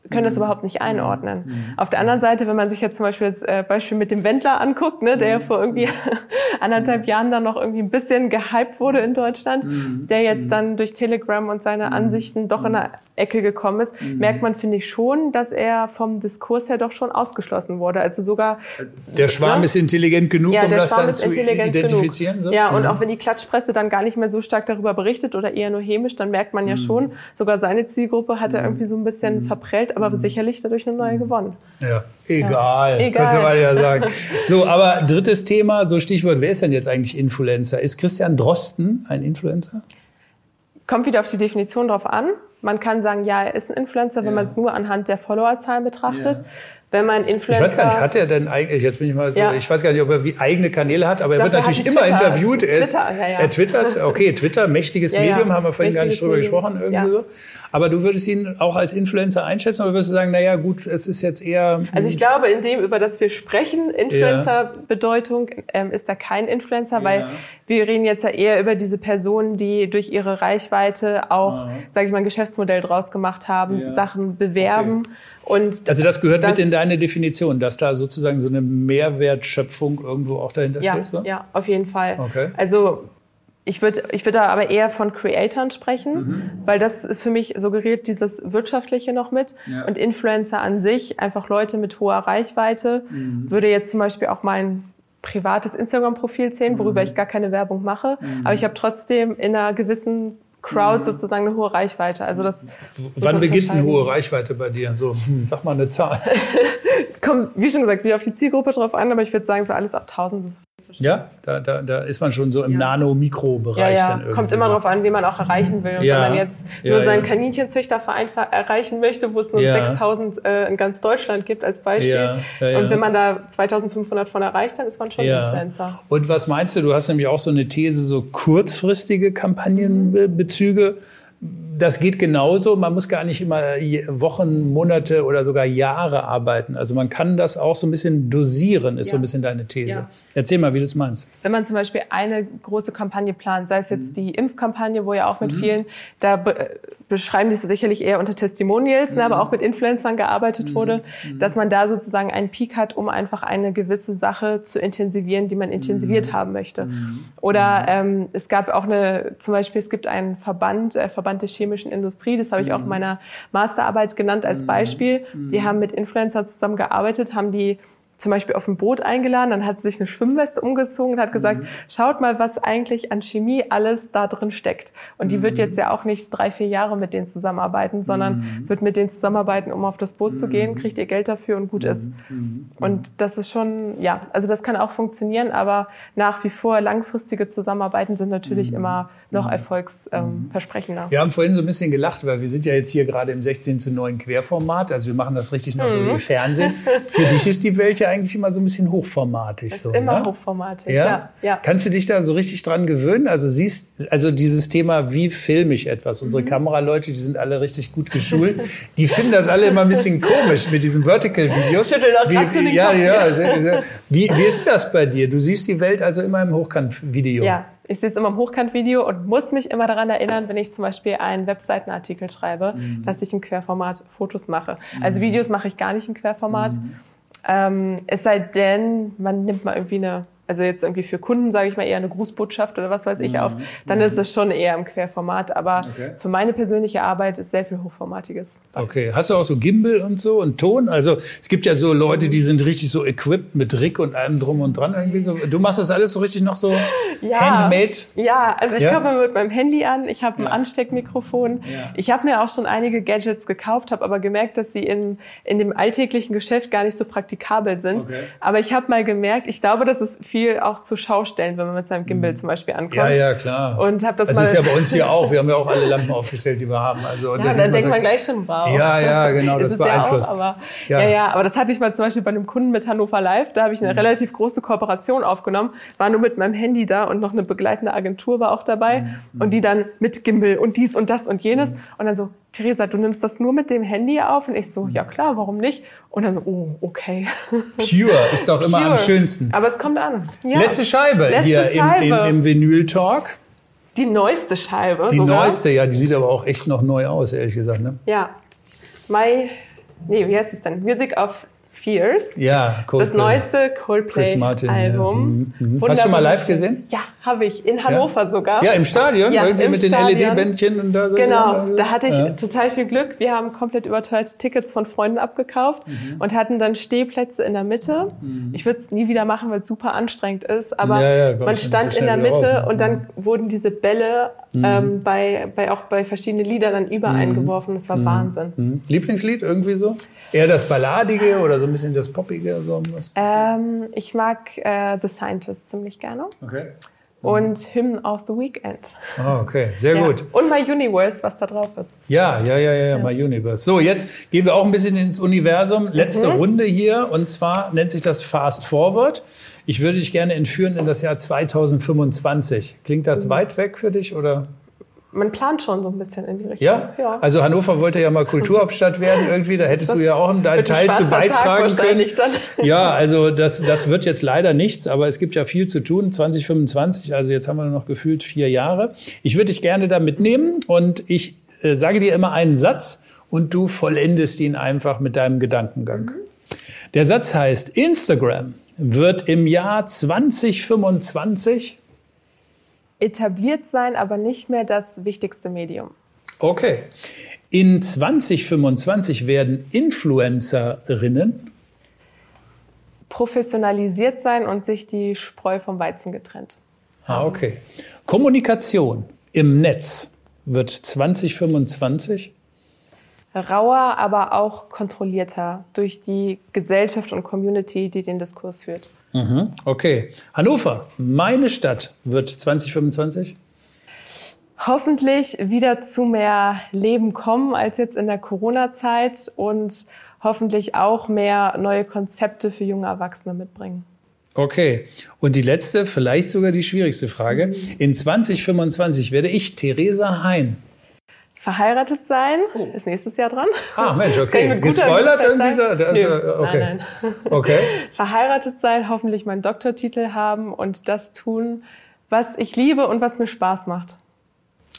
können das mhm. überhaupt nicht einordnen. Mhm. Auf der anderen Seite, wenn man sich jetzt zum Beispiel das äh, Beispiel mit dem Wendler anguckt, ne, der ja vor irgendwie <laughs> anderthalb Jahren dann noch irgendwie ein bisschen gehypt wurde in Deutschland, der jetzt dann durch Telegram und seine Ansichten doch in eine Ecke gekommen ist, merkt man, finde ich schon, dass er vom Diskurs her doch schon ausgeschlossen wurde. Also sogar also der Schwarm ne? ist intelligent genug, ja, um das Schwarm dann zu identifizieren. So? Ja, und auch wenn die Klatschpresse dann gar nicht mehr so stark darüber berichtet oder eher nur hämisch, dann merkt man ja schon, sogar seine Zielgruppe hat er irgendwie so ein bisschen verprellt aber sicherlich dadurch eine neue gewonnen. Ja, egal, ja. egal. könnte man ja sagen. <laughs> So, aber drittes Thema, so Stichwort, wer ist denn jetzt eigentlich Influencer? Ist Christian Drosten ein Influencer? Kommt wieder auf die Definition drauf an. Man kann sagen, ja, er ist ein Influencer, wenn ja. man es nur anhand der Followerzahlen betrachtet. Ja. wenn man Influencer... Ich weiß gar nicht, hat er denn eigentlich, jetzt bin ich mal so, ja. ich weiß gar nicht, ob er wie eigene Kanäle hat, aber er Doch, wird natürlich immer Twitter. interviewt. Er, ist, Twitter, ja, ja. er twittert, okay, Twitter, mächtiges Medium, haben wir vorhin gar nicht drüber Medium. gesprochen, irgendwie so. Aber du würdest ihn auch als Influencer einschätzen oder würdest du sagen, naja, gut, es ist jetzt eher... Also ich glaube, in dem, über das wir sprechen, Influencer-Bedeutung, ähm, ist er kein Influencer, weil wir reden jetzt ja eher über diese Personen, die durch ihre Reichweite auch, sage ich mal, ein Geschäftsmodell draus gemacht haben, Sachen bewerben. Okay. Und also das gehört das, mit in deine Definition, dass da sozusagen so eine Mehrwertschöpfung irgendwo auch dahinter ja, steht? So? Ja, auf jeden Fall. Okay. Also ich würde ich würde da aber eher von Creatoren sprechen, mhm. weil das ist für mich suggeriert dieses Wirtschaftliche noch mit. Ja. Und Influencer an sich, einfach Leute mit hoher Reichweite, mhm. würde jetzt zum Beispiel auch mein privates Instagram-Profil zählen, worüber mhm. ich gar keine Werbung mache. Aber ich habe trotzdem in einer gewissen Crowd mhm. sozusagen eine hohe Reichweite. Also das, Wann beginnt eine hohe Reichweite bei dir? So, hm, sag mal eine Zahl. <laughs> Kommt, wie schon gesagt, wieder auf die Zielgruppe drauf an, aber ich würde sagen, so alles ab 1000 bis ja, da, da, da ist man schon so im ja. Nano-Mikro-Bereich. Ja, ja. Kommt immer darauf an, wie man auch erreichen will. Und ja. wenn man jetzt nur ja, seinen Kaninchenzüchterverein erreichen möchte, wo es nur 6000 äh, in ganz Deutschland gibt als Beispiel. Und wenn man da 2500 von erreicht, dann ist man schon Influencer. Und was meinst du? Du hast nämlich auch so eine These, so kurzfristige Kampagnenbezüge. Mhm das geht genauso. Man muss gar nicht immer Wochen, Monate oder sogar Jahre arbeiten. Also man kann das auch so ein bisschen dosieren, ist ja. so ein bisschen deine These. Ja. Erzähl mal, wie du es meinst. Wenn man zum Beispiel eine große Kampagne plant, sei es jetzt mhm. die Impfkampagne, wo ja auch mit mhm. vielen, da be beschreiben die sicherlich eher unter Testimonials, mhm. ne, aber auch mit Influencern gearbeitet mhm. wurde, mhm. dass man da sozusagen einen Peak hat, um einfach eine gewisse Sache zu intensivieren, die man intensiviert Mhm. haben möchte. Oder ähm, es gab auch eine, zum Beispiel, es gibt einen Verband, äh, Verband der chemischen Industrie, das habe ich auch in meiner Masterarbeit genannt als Beispiel. Die haben mit Influencern zusammengearbeitet, haben die zum Beispiel auf ein Boot eingeladen, dann hat sie sich eine Schwimmweste umgezogen und hat gesagt, mhm. schaut mal, was eigentlich an Chemie alles da drin steckt. Und die mhm. wird jetzt ja auch nicht drei, vier Jahre mit denen zusammenarbeiten, sondern mhm. wird mit denen zusammenarbeiten, um auf das Boot zu gehen, kriegt ihr Geld dafür und gut ist. Und das ist schon, ja, also das kann auch funktionieren, aber nach wie vor langfristige Zusammenarbeiten sind natürlich immer noch erfolgsversprechender. Ähm, wir haben vorhin so ein bisschen gelacht, weil wir sind ja jetzt hier gerade im 16 zu 9 Querformat, also wir machen das richtig noch so wie Fernsehen. <laughs> Für dich ist die Welt ja eigentlich immer so ein bisschen hochformatig. Ist so, immer ne? hochformatig, ja? ja? ja. Kannst du dich da so richtig dran gewöhnen? Also siehst, also dieses Thema, wie filme ich etwas? Unsere mhm. Kameraleute, die sind alle richtig gut geschult. <laughs> die finden das alle immer ein bisschen komisch mit diesen Vertical-Videos. Wie, wie, ja, ja, sehr, sehr. Wie, wie ist das bei dir? Du siehst die Welt also immer im Hochkant-Video. Ja, ich sehe es immer im Hochkant-Video und muss mich immer daran erinnern, wenn ich zum Beispiel einen Webseitenartikel schreibe, mhm. dass ich im Querformat Fotos mache. Also mhm. Videos mache ich gar nicht im Querformat. Mhm. Ähm, es sei denn, man nimmt mal irgendwie eine also jetzt irgendwie für Kunden, sage ich mal, eher eine Grußbotschaft oder was weiß ich mhm. auf, dann ist es schon eher im Querformat. Aber okay. für meine persönliche Arbeit ist sehr viel Hochformatiges. Okay. Hast du auch so Gimbal und so und Ton? Also es gibt ja so Leute, die sind richtig so equipped mit Rig und allem drum und dran irgendwie so. Du machst das alles so richtig noch so <laughs> ja. handmade? Ja, also ich ja? komme mit meinem Handy an, ich habe ein ja. Ansteckmikrofon. Ja. Ich habe mir auch schon einige Gadgets gekauft, habe aber gemerkt, dass sie in, in dem alltäglichen Geschäft gar nicht so praktikabel sind. Okay. Aber ich habe mal gemerkt, ich glaube, das ist viel auch zur Schau stellen, wenn man mit seinem Gimbal zum Beispiel ankommt. Ja, ja, klar. Und hab das, das mal ist ja bei uns hier auch. Wir haben ja auch alle Lampen <laughs> aufgestellt, die wir haben. Also, ja, dann denkt man gleich schon, wow. Ja, ja, genau, <laughs> das beeinflusst. Ja, auch, aber, ja. ja, ja, aber das hatte ich mal zum Beispiel bei einem Kunden mit Hannover Live. Da habe ich eine mhm. relativ große Kooperation aufgenommen, war nur mit meinem Handy da und noch eine begleitende Agentur war auch dabei. Mhm. Und die dann mit Gimbal und dies und das und jenes. Mhm. Und dann so, Theresa, du nimmst das nur mit dem Handy auf? Und ich so, ja klar, warum nicht? Und dann so, oh, okay. Pure ist doch immer Pure. am schönsten. Aber es kommt an. Ja. Letzte Scheibe Letzte hier Scheibe. Im, im, im Vinyl-Talk. Die neueste Scheibe Die sogar. neueste, ja, die sieht aber auch echt noch neu aus, ehrlich gesagt. Ne? Ja. My, nee, wie heißt es denn? Music of Spheres. Ja, Coldplay. Das neueste Coldplay-Album. Ja. Mhm. Hast du schon mal live gesehen? Ja, habe ich. In Hannover ja. sogar. Ja, im Stadion? Ja, Irgendwie mit den LED-Bändchen und da so. Genau, da hatte ich ja. total viel Glück. Wir haben komplett überteuerte Tickets von Freunden abgekauft mhm. und hatten dann Stehplätze in der Mitte. Mhm. Ich würde es nie wieder machen, weil es super anstrengend ist. Aber man stand in der Mitte raus, ne? und dann wurden diese Bälle mhm. ähm, bei, bei auch bei verschiedenen Liedern dann übereingeworfen. Das war Mhm. Wahnsinn. Lieblingslied irgendwie so? Eher das Balladige oder so ein bisschen das Poppige? So ähm, ich mag äh, The Scientist ziemlich gerne. Okay. und Hymn of the Weekend. Oh, okay, sehr Ja. gut. Und My Universe, was da drauf ist. Ja, ja, ja, ja, My Universe. So, jetzt gehen wir auch ein bisschen ins Universum. Letzte Mhm. Runde hier und zwar nennt sich das Fast Forward. Ich würde dich gerne entführen in das Jahr 2025. Klingt Mhm. das weit weg für dich oder? Man plant schon so ein bisschen in die Richtung. Ja? ja. Also Hannover wollte ja mal Kulturhauptstadt werden irgendwie. Da hättest Das du ja auch deinen wird ein Teil zu schwarzer Tag beitragen können. dann. <laughs> Ja, also das, das wird jetzt leider nichts, aber es gibt ja viel zu tun. 2025, also jetzt haben wir nur noch gefühlt vier Jahre. Ich würde dich gerne da mitnehmen und ich äh, sage dir immer einen Satz und du vollendest ihn einfach mit deinem Gedankengang. Der Satz heißt, Instagram wird im Jahr 2025 Etabliert sein, aber nicht mehr das wichtigste Medium. Okay. In 2025 werden Influencerinnen Professionalisiert sein und sich die Spreu vom Weizen getrennt. Ah, okay. Kommunikation im Netz wird 2025 Rauer, aber auch kontrollierter durch die Gesellschaft und Community, die den Diskurs führt. Mhm. Okay. Hannover, meine Stadt, wird 2025 Hoffentlich wieder zu mehr Leben kommen als jetzt in der Corona-Zeit und hoffentlich auch mehr neue Konzepte für junge Erwachsene mitbringen. Okay. Und die letzte, vielleicht sogar die schwierigste Frage. In 2025 werde ich Theresa Hein. Verheiratet sein ist nächstes Jahr dran. Ah, Mensch, okay. Gespoilert irgendwie da? Da ist, Nö. okay. Nein, nein. Okay. <laughs> Verheiratet sein, hoffentlich meinen Doktortitel haben und das tun, was ich liebe und was mir Spaß macht.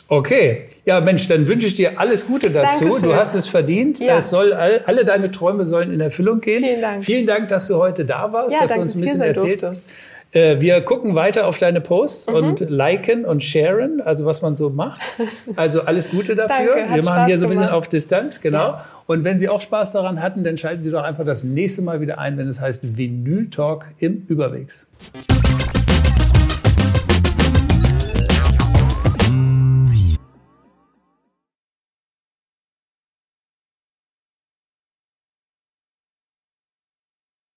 Okay. Ja, Mensch, dann wünsche ich dir alles Gute dazu. Dankeschön. Du hast es verdient. Ja. Es soll all, alle deine Träume sollen in Erfüllung gehen. Vielen Dank. Vielen Dank, dass du heute da warst, Ja, dass du danke, uns ein bisschen erzählt durfte. hast. Äh, Wir gucken weiter auf deine Posts Mhm. und liken und sharen, also was man so macht. <laughs> Also alles Gute dafür. Danke, Wir machen Spaß hier so ein bisschen gemacht. auf Distanz, genau. Ja. Und wenn Sie auch Spaß daran hatten, dann schalten Sie doch einfach das nächste Mal wieder ein, wenn es heißt Vinyl Talk im Überwegs.